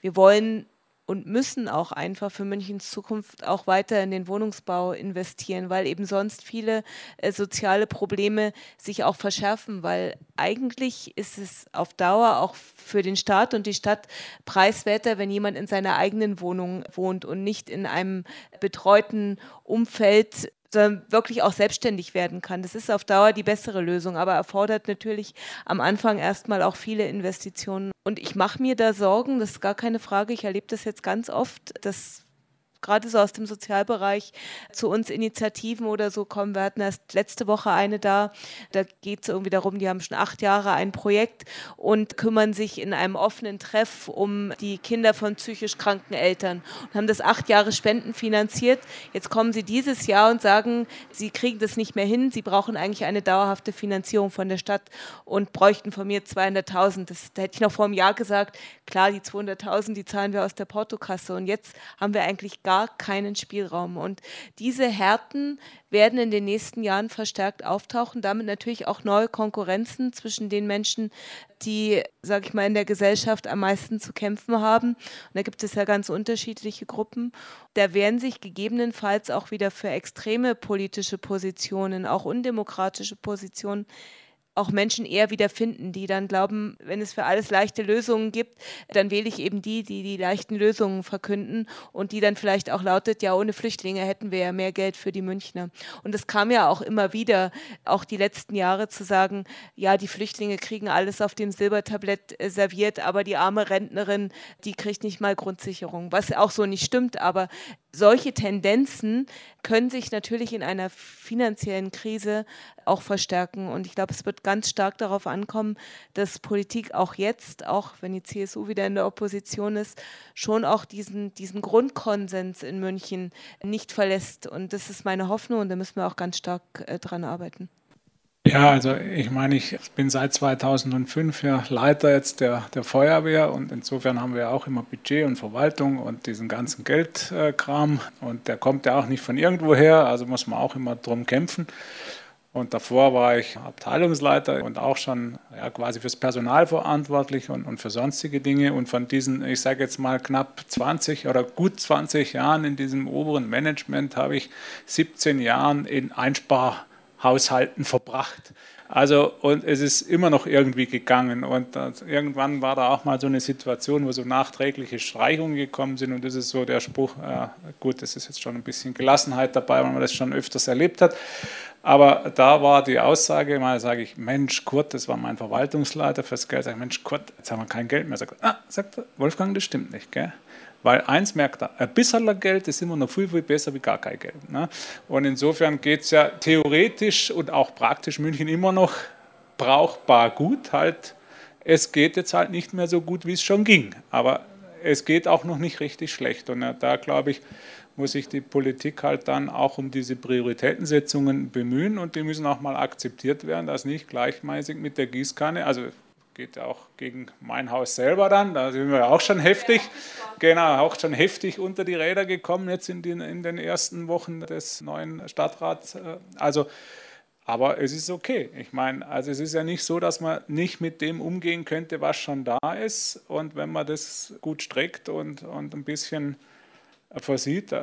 Wir wollen und müssen auch einfach für Münchens Zukunft auch weiter in den Wohnungsbau investieren, weil eben sonst viele äh, soziale Probleme sich auch verschärfen, weil eigentlich ist es auf Dauer auch für den Staat und die Stadt preiswerter, wenn jemand in seiner eigenen Wohnung wohnt und nicht in einem betreuten Umfeld sondern wirklich auch selbstständig werden kann. Das ist auf Dauer die bessere Lösung, aber erfordert natürlich am Anfang erstmal auch viele Investitionen. Und ich mache mir da Sorgen, das ist gar keine Frage. Ich erlebe das jetzt ganz oft, dass gerade so aus dem Sozialbereich zu uns Initiativen oder so kommen. Wir hatten erst letzte Woche eine da, da geht es irgendwie darum, die haben schon acht Jahre ein Projekt und kümmern sich in einem offenen Treff um die Kinder von psychisch kranken Eltern und haben das acht Jahre Spenden finanziert. Jetzt kommen sie dieses Jahr und sagen, sie kriegen das nicht mehr hin, sie brauchen eigentlich eine dauerhafte Finanzierung von der Stadt und bräuchten von mir 200.000. Da hätte ich noch vor einem Jahr gesagt, klar, die 200.000, die zahlen wir aus der Portokasse und jetzt haben wir eigentlich gar gar keinen Spielraum. Und diese Härten werden in den nächsten Jahren verstärkt auftauchen, damit natürlich auch neue Konkurrenzen zwischen den Menschen, die, sage ich mal, in der Gesellschaft am meisten zu kämpfen haben. Und da gibt es ja ganz unterschiedliche Gruppen. Da werden sich gegebenenfalls auch wieder für extreme politische Positionen, auch undemokratische Positionen auch Menschen eher wiederfinden, die dann glauben, wenn es für alles leichte Lösungen gibt, dann wähle ich eben die, die die leichten Lösungen verkünden und die dann vielleicht auch lautet, ja, ohne Flüchtlinge hätten wir ja mehr Geld für die Münchner. Und es kam ja auch immer wieder, auch die letzten Jahre zu sagen, ja, die Flüchtlinge kriegen alles auf dem Silbertablett äh, serviert, aber die arme Rentnerin, die kriegt nicht mal Grundsicherung, was auch so nicht stimmt, aber solche Tendenzen können sich natürlich in einer finanziellen Krise auch verstärken. Und ich glaube, es wird ganz stark darauf ankommen, dass Politik auch jetzt, auch wenn die CSU wieder in der Opposition ist, schon auch diesen, diesen Grundkonsens in München nicht verlässt. Und das ist meine Hoffnung und da müssen wir auch ganz stark äh, dran arbeiten. Ja, also ich meine, ich bin seit 2005 ja Leiter jetzt der, der Feuerwehr und insofern haben wir auch immer Budget und Verwaltung und diesen ganzen Geldkram und der kommt ja auch nicht von irgendwo her, also muss man auch immer drum kämpfen. Und davor war ich Abteilungsleiter und auch schon ja, quasi fürs Personal verantwortlich und, und für sonstige Dinge. Und von diesen, ich sage jetzt mal knapp 20 oder gut 20 Jahren in diesem oberen Management habe ich 17 Jahre in Einsparhaushalten verbracht. Also, und es ist immer noch irgendwie gegangen. Und das, irgendwann war da auch mal so eine Situation, wo so nachträgliche Streichungen gekommen sind. Und das ist so der Spruch, äh, gut, das ist jetzt schon ein bisschen Gelassenheit dabei, weil man das schon öfters erlebt hat. Aber da war die Aussage, mal sage ich, Mensch, Kurt, das war mein Verwaltungsleiter fürs Geld, sage ich, Mensch, Kurt, jetzt haben wir kein Geld mehr. Sagt, ah, sagt Wolfgang, das stimmt nicht, gell? Weil eins merkt er, ein bisschen Geld ist immer noch viel, viel besser wie gar kein Geld. Ne? Und insofern geht es ja theoretisch und auch praktisch München immer noch brauchbar gut. Halt, es geht jetzt halt nicht mehr so gut, wie es schon ging. Aber es geht auch noch nicht richtig schlecht. Und da glaube ich, muss sich die Politik halt dann auch um diese Prioritätensetzungen bemühen und die müssen auch mal akzeptiert werden, dass nicht gleichmäßig mit der Gießkanne, also geht ja auch gegen mein Haus selber dann, da sind wir auch schon heftig, genau, auch schon heftig unter die Räder gekommen jetzt in den, in den ersten Wochen des neuen Stadtrats. Also, aber es ist okay. Ich meine, also es ist ja nicht so, dass man nicht mit dem umgehen könnte, was schon da ist. Und wenn man das gut streckt und, und ein bisschen versieht,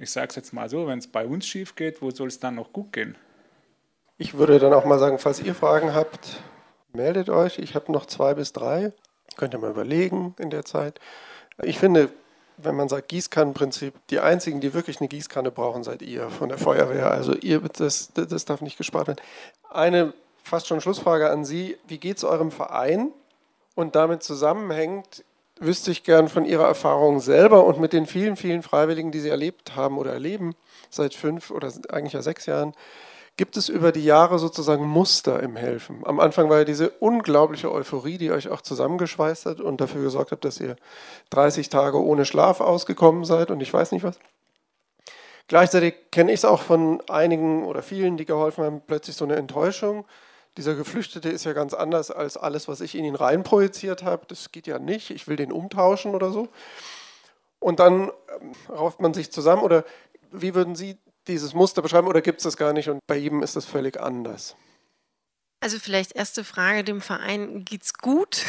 ich sage es jetzt mal so, wenn es bei uns schief geht, wo soll es dann noch gut gehen? Ich würde dann auch mal sagen, falls ihr Fragen habt, meldet euch. Ich habe noch zwei bis drei. Könnt ihr mal überlegen in der Zeit. Ich finde, wenn man sagt Gießkannenprinzip, die einzigen, die wirklich eine Gießkanne brauchen, seid ihr von der Feuerwehr. Also ihr, das, das darf nicht gespart werden. Eine fast schon Schlussfrage an Sie. Wie geht es eurem Verein? Und damit zusammenhängt, wüsste ich gern von Ihrer Erfahrung selber und mit den vielen, vielen Freiwilligen, die Sie erlebt haben oder erleben seit fünf oder eigentlich ja sechs Jahren. Gibt es über die Jahre sozusagen Muster im Helfen? Am Anfang war ja diese unglaubliche Euphorie, die euch auch zusammengeschweißt hat und dafür gesorgt hat, dass ihr 30 Tage ohne Schlaf ausgekommen seid und ich weiß nicht was. Gleichzeitig kenne ich es auch von einigen oder vielen, die geholfen haben, plötzlich so eine Enttäuschung dieser Geflüchtete ist ja ganz anders als alles, was ich in ihn reinprojiziert habe. Das geht ja nicht. Ich will den umtauschen oder so. Und dann ähm, rauft man sich zusammen. Oder wie würden Sie dieses Muster beschreiben? Oder gibt es das gar nicht und bei jedem ist das völlig anders? Also vielleicht erste Frage, dem Verein geht's gut.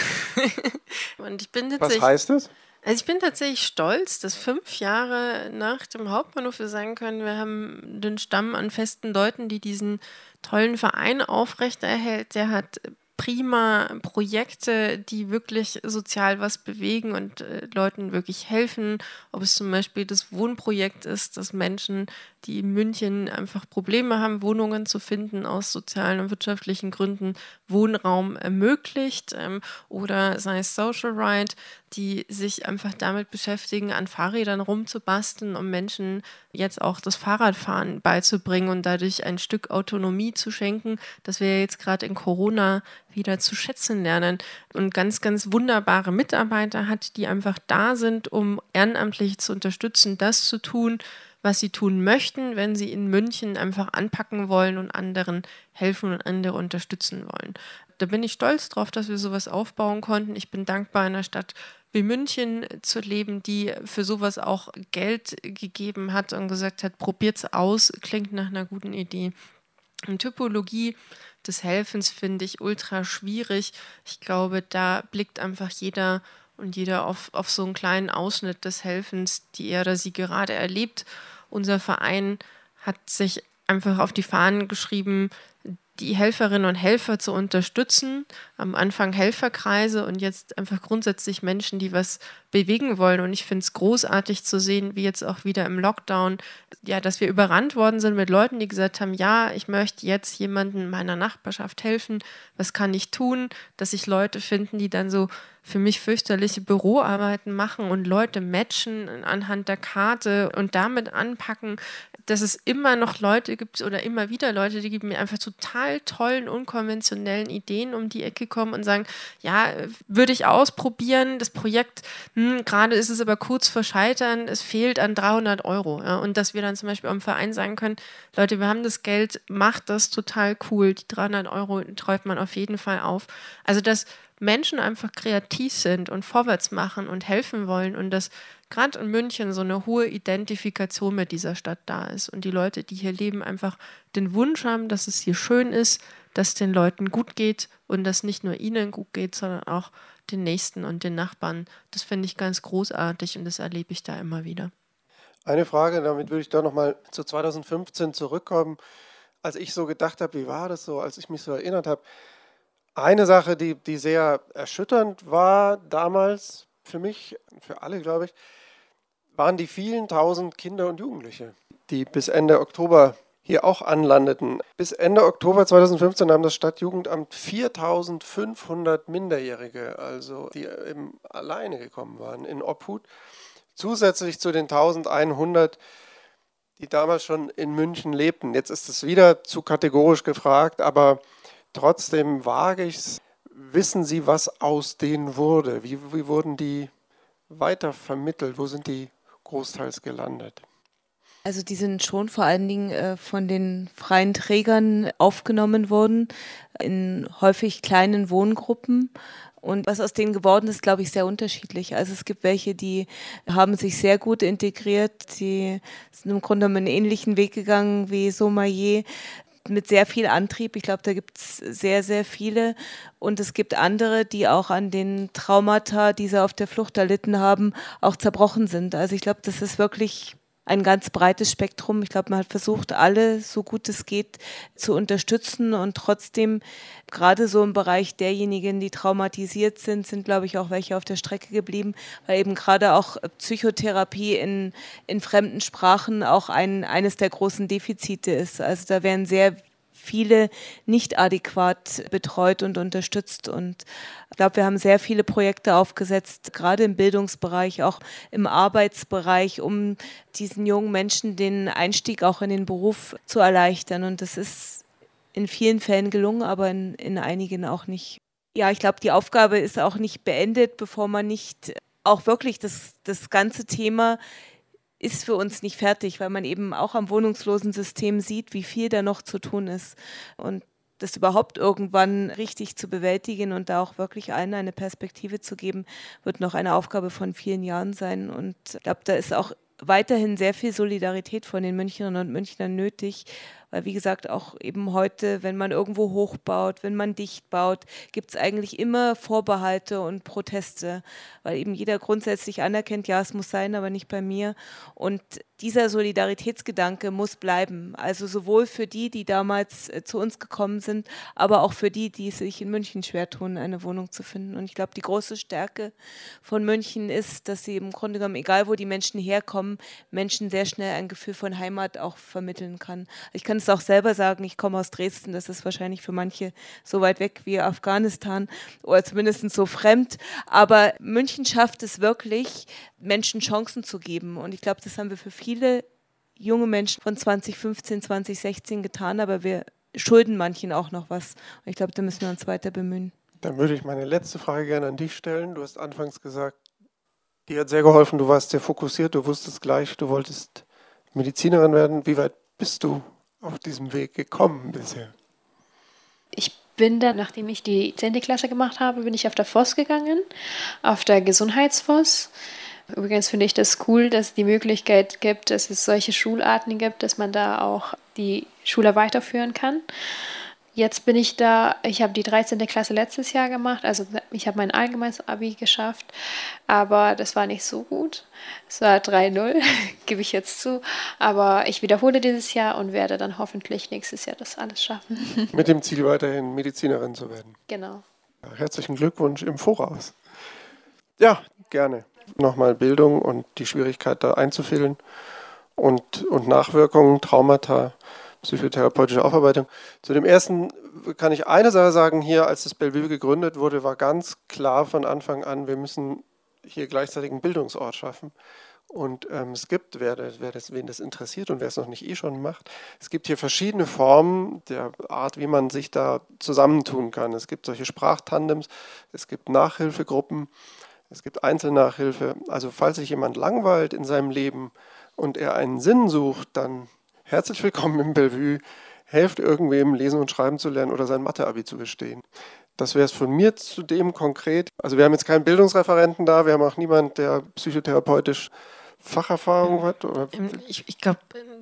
und ich bin Was heißt das? Also ich bin tatsächlich stolz, dass fünf Jahre nach dem Hauptbahnhof wir sagen können, wir haben den Stamm an festen Leuten, die diesen tollen Verein aufrechterhält. Der hat prima Projekte, die wirklich sozial was bewegen und äh, Leuten wirklich helfen. Ob es zum Beispiel das Wohnprojekt ist, dass Menschen, die in München einfach Probleme haben, Wohnungen zu finden, aus sozialen und wirtschaftlichen Gründen Wohnraum ermöglicht. Ähm, oder sei es Social Ride, die sich einfach damit beschäftigen, an Fahrrädern rumzubasteln, um Menschen jetzt auch das Fahrradfahren beizubringen und dadurch ein Stück Autonomie zu schenken, das wir jetzt gerade in Corona wieder zu schätzen lernen und ganz, ganz wunderbare Mitarbeiter hat, die einfach da sind, um ehrenamtlich zu unterstützen, das zu tun, was sie tun möchten, wenn sie in München einfach anpacken wollen und anderen helfen und andere unterstützen wollen. Da bin ich stolz drauf, dass wir sowas aufbauen konnten. Ich bin dankbar, in einer Stadt wie München zu leben, die für sowas auch Geld gegeben hat und gesagt hat, probiert's aus, klingt nach einer guten Idee. Und Typologie des Helfens finde ich ultra schwierig. Ich glaube, da blickt einfach jeder und jeder auf, auf so einen kleinen Ausschnitt des Helfens, die er oder sie gerade erlebt. Unser Verein hat sich einfach auf die Fahnen geschrieben, die Helferinnen und Helfer zu unterstützen. Am Anfang Helferkreise und jetzt einfach grundsätzlich Menschen, die was bewegen wollen. Und ich finde es großartig zu sehen, wie jetzt auch wieder im Lockdown, ja, dass wir überrannt worden sind mit Leuten, die gesagt haben, ja, ich möchte jetzt jemandem meiner Nachbarschaft helfen. Was kann ich tun? Dass sich Leute finden, die dann so für mich fürchterliche Büroarbeiten machen und Leute matchen anhand der Karte und damit anpacken dass es immer noch Leute gibt oder immer wieder Leute, die mir einfach total tollen, unkonventionellen Ideen um die Ecke kommen und sagen, ja, würde ich ausprobieren, das Projekt, mh, hm, gerade ist es aber kurz vor Scheitern, es fehlt an 300 Euro. Ja, und dass wir dann zum Beispiel am Verein sagen können, Leute, wir haben das Geld, macht das total cool. Die 300 Euro träuft man auf jeden Fall auf. Also, dass Menschen einfach kreativ sind und vorwärts machen und helfen wollen und dass gerade in München so eine hohe Identifikation mit dieser Stadt da ist und die Leute, die hier leben, einfach den Wunsch haben, dass es hier schön ist, dass den Leuten gut geht und dass nicht nur ihnen gut geht, sondern auch den Nächsten und den Nachbarn. Das finde ich ganz großartig und das erlebe ich da immer wieder. Eine Frage, damit würde ich da nochmal zu 2015 zurückkommen. Als ich so gedacht habe, wie war das so, als ich mich so erinnert habe. Eine Sache, die, die sehr erschütternd war damals für mich, für alle, glaube ich, waren die vielen tausend Kinder und Jugendliche, die bis Ende Oktober hier auch anlandeten. Bis Ende Oktober 2015 haben das Stadtjugendamt 4500 Minderjährige, also die eben alleine gekommen waren, in Obhut. Zusätzlich zu den 1100, die damals schon in München lebten. Jetzt ist es wieder zu kategorisch gefragt, aber trotzdem wage ich es. Wissen Sie, was aus denen wurde? Wie, wie wurden die weiter vermittelt? Wo sind die großteils gelandet? Also die sind schon vor allen Dingen äh, von den freien Trägern aufgenommen worden, in häufig kleinen Wohngruppen. Und was aus denen geworden ist, glaube ich, sehr unterschiedlich. Also es gibt welche, die haben sich sehr gut integriert, die sind im Grunde einen ähnlichen Weg gegangen wie Somayer mit sehr viel Antrieb. Ich glaube, da gibt es sehr, sehr viele. Und es gibt andere, die auch an den Traumata, die sie auf der Flucht erlitten haben, auch zerbrochen sind. Also ich glaube, das ist wirklich ein ganz breites Spektrum. Ich glaube, man hat versucht, alle so gut es geht zu unterstützen und trotzdem gerade so im Bereich derjenigen, die traumatisiert sind, sind, glaube ich, auch welche auf der Strecke geblieben, weil eben gerade auch Psychotherapie in, in fremden Sprachen auch ein, eines der großen Defizite ist. Also da werden sehr viele nicht adäquat betreut und unterstützt. Und ich glaube, wir haben sehr viele Projekte aufgesetzt, gerade im Bildungsbereich, auch im Arbeitsbereich, um diesen jungen Menschen den Einstieg auch in den Beruf zu erleichtern. Und das ist in vielen Fällen gelungen, aber in, in einigen auch nicht. Ja, ich glaube, die Aufgabe ist auch nicht beendet, bevor man nicht auch wirklich das, das ganze Thema ist für uns nicht fertig, weil man eben auch am Wohnungslosensystem sieht, wie viel da noch zu tun ist. Und das überhaupt irgendwann richtig zu bewältigen und da auch wirklich allen eine Perspektive zu geben, wird noch eine Aufgabe von vielen Jahren sein. Und ich glaube, da ist auch weiterhin sehr viel Solidarität von den Münchnerinnen und Münchnern nötig, weil wie gesagt, auch eben heute, wenn man irgendwo hochbaut, wenn man dicht baut, gibt es eigentlich immer Vorbehalte und Proteste, weil eben jeder grundsätzlich anerkennt, ja, es muss sein, aber nicht bei mir. Und dieser Solidaritätsgedanke muss bleiben. Also sowohl für die, die damals äh, zu uns gekommen sind, aber auch für die, die sich in München schwer tun, eine Wohnung zu finden. Und ich glaube, die große Stärke von München ist, dass sie im Grunde genommen, egal wo die Menschen herkommen, Menschen sehr schnell ein Gefühl von Heimat auch vermitteln kann. Ich kann es auch selber sagen, ich komme aus Dresden, das ist wahrscheinlich für manche so weit weg wie Afghanistan oder zumindest so fremd. Aber München schafft es wirklich, Menschen Chancen zu geben. Und ich glaube, das haben wir für viele junge Menschen von 2015, 2016 getan, aber wir schulden manchen auch noch was. Und ich glaube, da müssen wir uns weiter bemühen. Dann würde ich meine letzte Frage gerne an dich stellen. Du hast anfangs gesagt, dir hat sehr geholfen, du warst sehr fokussiert, du wusstest gleich, du wolltest Medizinerin werden. Wie weit bist du auf diesem Weg gekommen bisher? Ich bin dann, nachdem ich die 10. Klasse gemacht habe, bin ich auf der FOS gegangen, auf der Gesundheitsfoss. Übrigens finde ich das cool, dass es die Möglichkeit gibt, dass es solche Schularten gibt, dass man da auch die Schule weiterführen kann. Jetzt bin ich da, ich habe die 13. Klasse letztes Jahr gemacht, also ich habe mein allgemeines Abi geschafft, aber das war nicht so gut. Es war 3-0, gebe ich jetzt zu, aber ich wiederhole dieses Jahr und werde dann hoffentlich nächstes Jahr das alles schaffen. Mit dem Ziel weiterhin Medizinerin zu werden. Genau. Herzlichen Glückwunsch im Voraus. Ja, gerne. Nochmal Bildung und die Schwierigkeit da einzufüllen und, und Nachwirkungen, Traumata psychotherapeutische Aufarbeitung. Zu dem ersten kann ich eine Sache sagen, hier, als das Bellevue gegründet wurde, war ganz klar von Anfang an, wir müssen hier gleichzeitig einen Bildungsort schaffen. Und ähm, es gibt, wer, wer das, wen das interessiert und wer es noch nicht eh schon macht, es gibt hier verschiedene Formen der Art, wie man sich da zusammentun kann. Es gibt solche Sprachtandems, es gibt Nachhilfegruppen, Es gibt Einzelnachhilfe. Also falls sich jemand langweilt in seinem Leben und er einen Sinn sucht, dann herzlich willkommen im Bellevue. Helft irgendwem lesen und schreiben zu lernen oder sein Mathe-Abi zu bestehen. Das wäre es von mir zudem konkret. Also wir haben jetzt keinen Bildungsreferenten da, wir haben auch niemanden, der psychotherapeutisch Facherfahrung hat? Oder? Ähm, ich, ich glaube,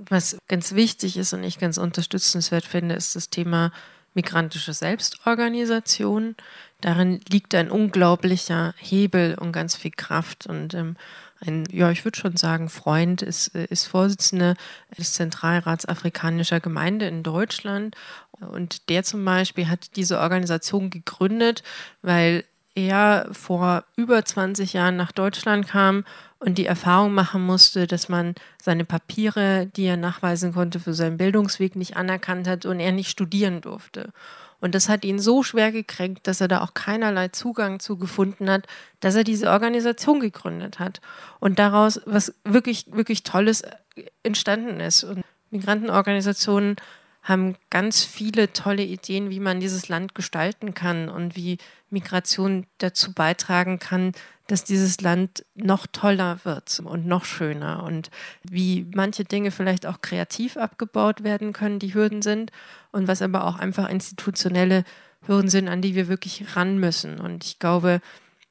was ganz wichtig ist und ich ganz unterstützenswert finde, ist das Thema migrantische Selbstorganisation. Darin liegt ein unglaublicher Hebel und ganz viel Kraft. Und ähm, ein, ja, ich würde schon sagen, Freund ist, äh, ist Vorsitzender des Zentralrats afrikanischer Gemeinde in Deutschland. Und der zum Beispiel hat diese Organisation gegründet, weil er vor über 20 Jahren nach Deutschland kam und die Erfahrung machen musste, dass man seine Papiere, die er nachweisen konnte, für seinen Bildungsweg nicht anerkannt hat und er nicht studieren durfte. Und das hat ihn so schwer gekränkt, dass er da auch keinerlei Zugang zu gefunden hat, dass er diese Organisation gegründet hat. Und daraus was wirklich, wirklich Tolles entstanden ist. Und Migrantenorganisationen haben ganz viele tolle Ideen, wie man dieses Land gestalten kann und wie Migration dazu beitragen kann, dass dieses Land noch toller wird und noch schöner und wie manche Dinge vielleicht auch kreativ abgebaut werden können, die Hürden sind und was aber auch einfach institutionelle Hürden sind, an die wir wirklich ran müssen. Und ich glaube,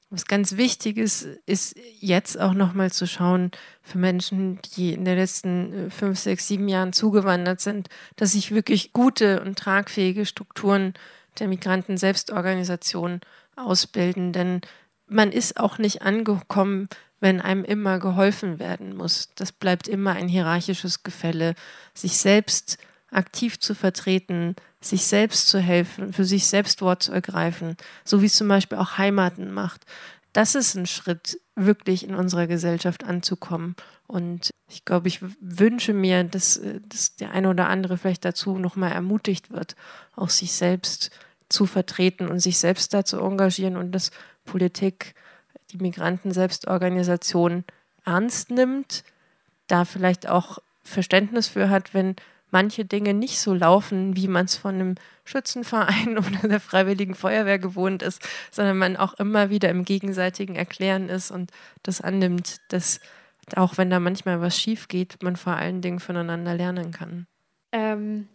was ganz wichtig ist, ist jetzt auch nochmal zu schauen für Menschen, die in den letzten äh, fünf, sechs, sieben Jahren zugewandert sind, dass sich wirklich gute und tragfähige Strukturen der Migranten-Selbstorganisation ausbilden. Denn man ist auch nicht angekommen, wenn einem immer geholfen werden muss. Das bleibt immer ein hierarchisches Gefälle, sich selbst aktiv zu vertreten, sich selbst zu helfen, für sich selbst Wort zu ergreifen, so wie es zum Beispiel auch Heimaten macht. Das ist ein Schritt, wirklich in unserer Gesellschaft anzukommen. Und ich glaube, ich wünsche mir, dass, äh, dass der eine oder andere vielleicht dazu nochmal ermutigt wird, auch sich selbst zu vertreten und sich selbst dazu engagieren und dass Politik die Migranten-Selbstorganisation ernst nimmt, da vielleicht auch Verständnis für hat, wenn manche Dinge nicht so laufen, wie man es von einem Schützenverein oder der Freiwilligen Feuerwehr gewohnt ist, sondern man auch immer wieder im gegenseitigen Erklären ist und das annimmt, dass auch wenn da manchmal was schief geht, man vor allen Dingen voneinander lernen kann. Ähm,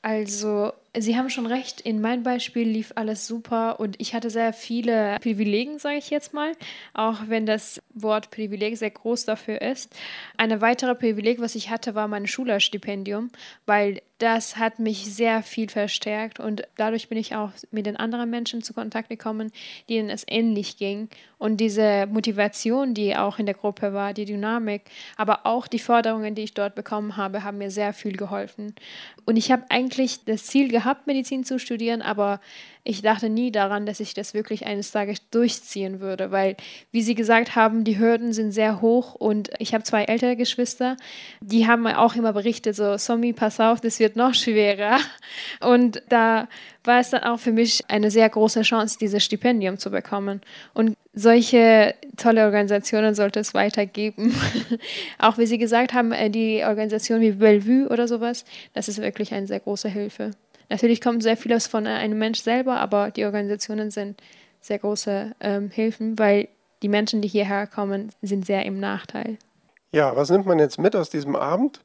also Sie haben schon recht, in meinem Beispiel lief alles super und ich hatte sehr viele Privilegien, sage ich jetzt mal, auch wenn das Wort Privileg sehr groß dafür ist. Eine weitere Privileg, was ich hatte, war mein Schülerstipendium, weil das hat mich sehr viel verstärkt und dadurch bin ich auch mit den anderen Menschen zu Kontakt gekommen, denen es ähnlich ging. Und diese Motivation, die auch in der Gruppe war, die Dynamik, aber auch die Forderungen, die ich dort bekommen habe, haben mir sehr viel geholfen. Und ich habe eigentlich das Ziel gehabt, gehabt, Medizin zu studieren, aber ich dachte nie daran, dass ich das wirklich eines Tages durchziehen würde, weil, wie Sie gesagt haben, die Hürden sind sehr hoch und ich habe zwei ältere Geschwister, die haben auch immer berichtet, so, Somi, pass auf, das wird noch schwerer. Und da war es dann auch für mich eine sehr große Chance, dieses Stipendium zu bekommen. Und solche tolle Organisationen sollte es weitergeben. auch wie Sie gesagt haben, äh, die Organisation wie Bellevue oder sowas, das ist wirklich eine sehr große Hilfe. Natürlich kommt sehr vieles von einem Mensch selber, aber die Organisationen sind sehr große ähm, Hilfen, weil die Menschen, die hierher kommen, sind sehr im Nachteil. Ja, was nimmt man jetzt mit aus diesem Abend?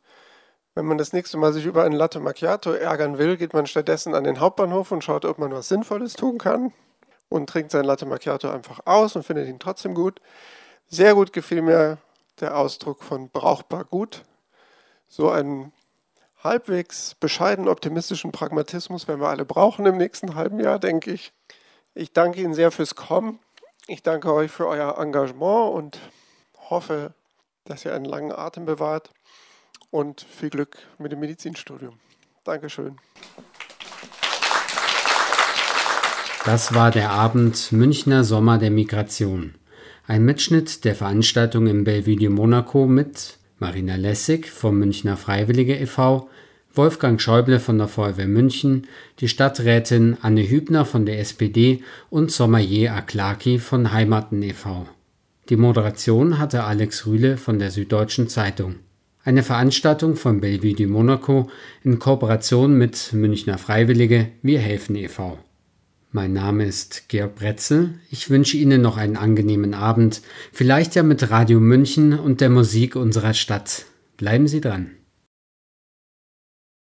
Wenn man das nächste Mal sich über ein Latte Macchiato ärgern will, geht man stattdessen an den Hauptbahnhof und schaut, ob man was Sinnvolles tun kann und trinkt sein Latte Macchiato einfach aus und findet ihn trotzdem gut. Sehr gut gefiel mir der Ausdruck von brauchbar gut. So ein halbwegs bescheiden optimistischen Pragmatismus werden wir alle brauchen im nächsten halben Jahr, denke ich. Ich danke Ihnen sehr fürs Kommen. Ich danke euch für euer Engagement und hoffe, dass ihr einen langen Atem bewahrt und viel Glück mit dem Medizinstudium. Dankeschön. Das war der Abend Münchner Sommer der Migration. Ein Mitschnitt der Veranstaltung im Belvedere Monaco mit Marina Lessig vom Münchner Freiwillige e.V., Wolfgang Schäuble von der Feuerwehr München, die Stadträtin Anne Hübner von der SPD und Sommelier Aklaki von Heimaten e.V. Die Moderation hatte Alex Rühle von der Süddeutschen Zeitung. Eine Veranstaltung von Belvedere Monaco in Kooperation mit Münchner Freiwillige Wir helfen e.V. Mein Name ist Georg Bretzel. Ich wünsche Ihnen noch einen angenehmen Abend, vielleicht ja mit Radio München und der Musik unserer Stadt. Bleiben Sie dran.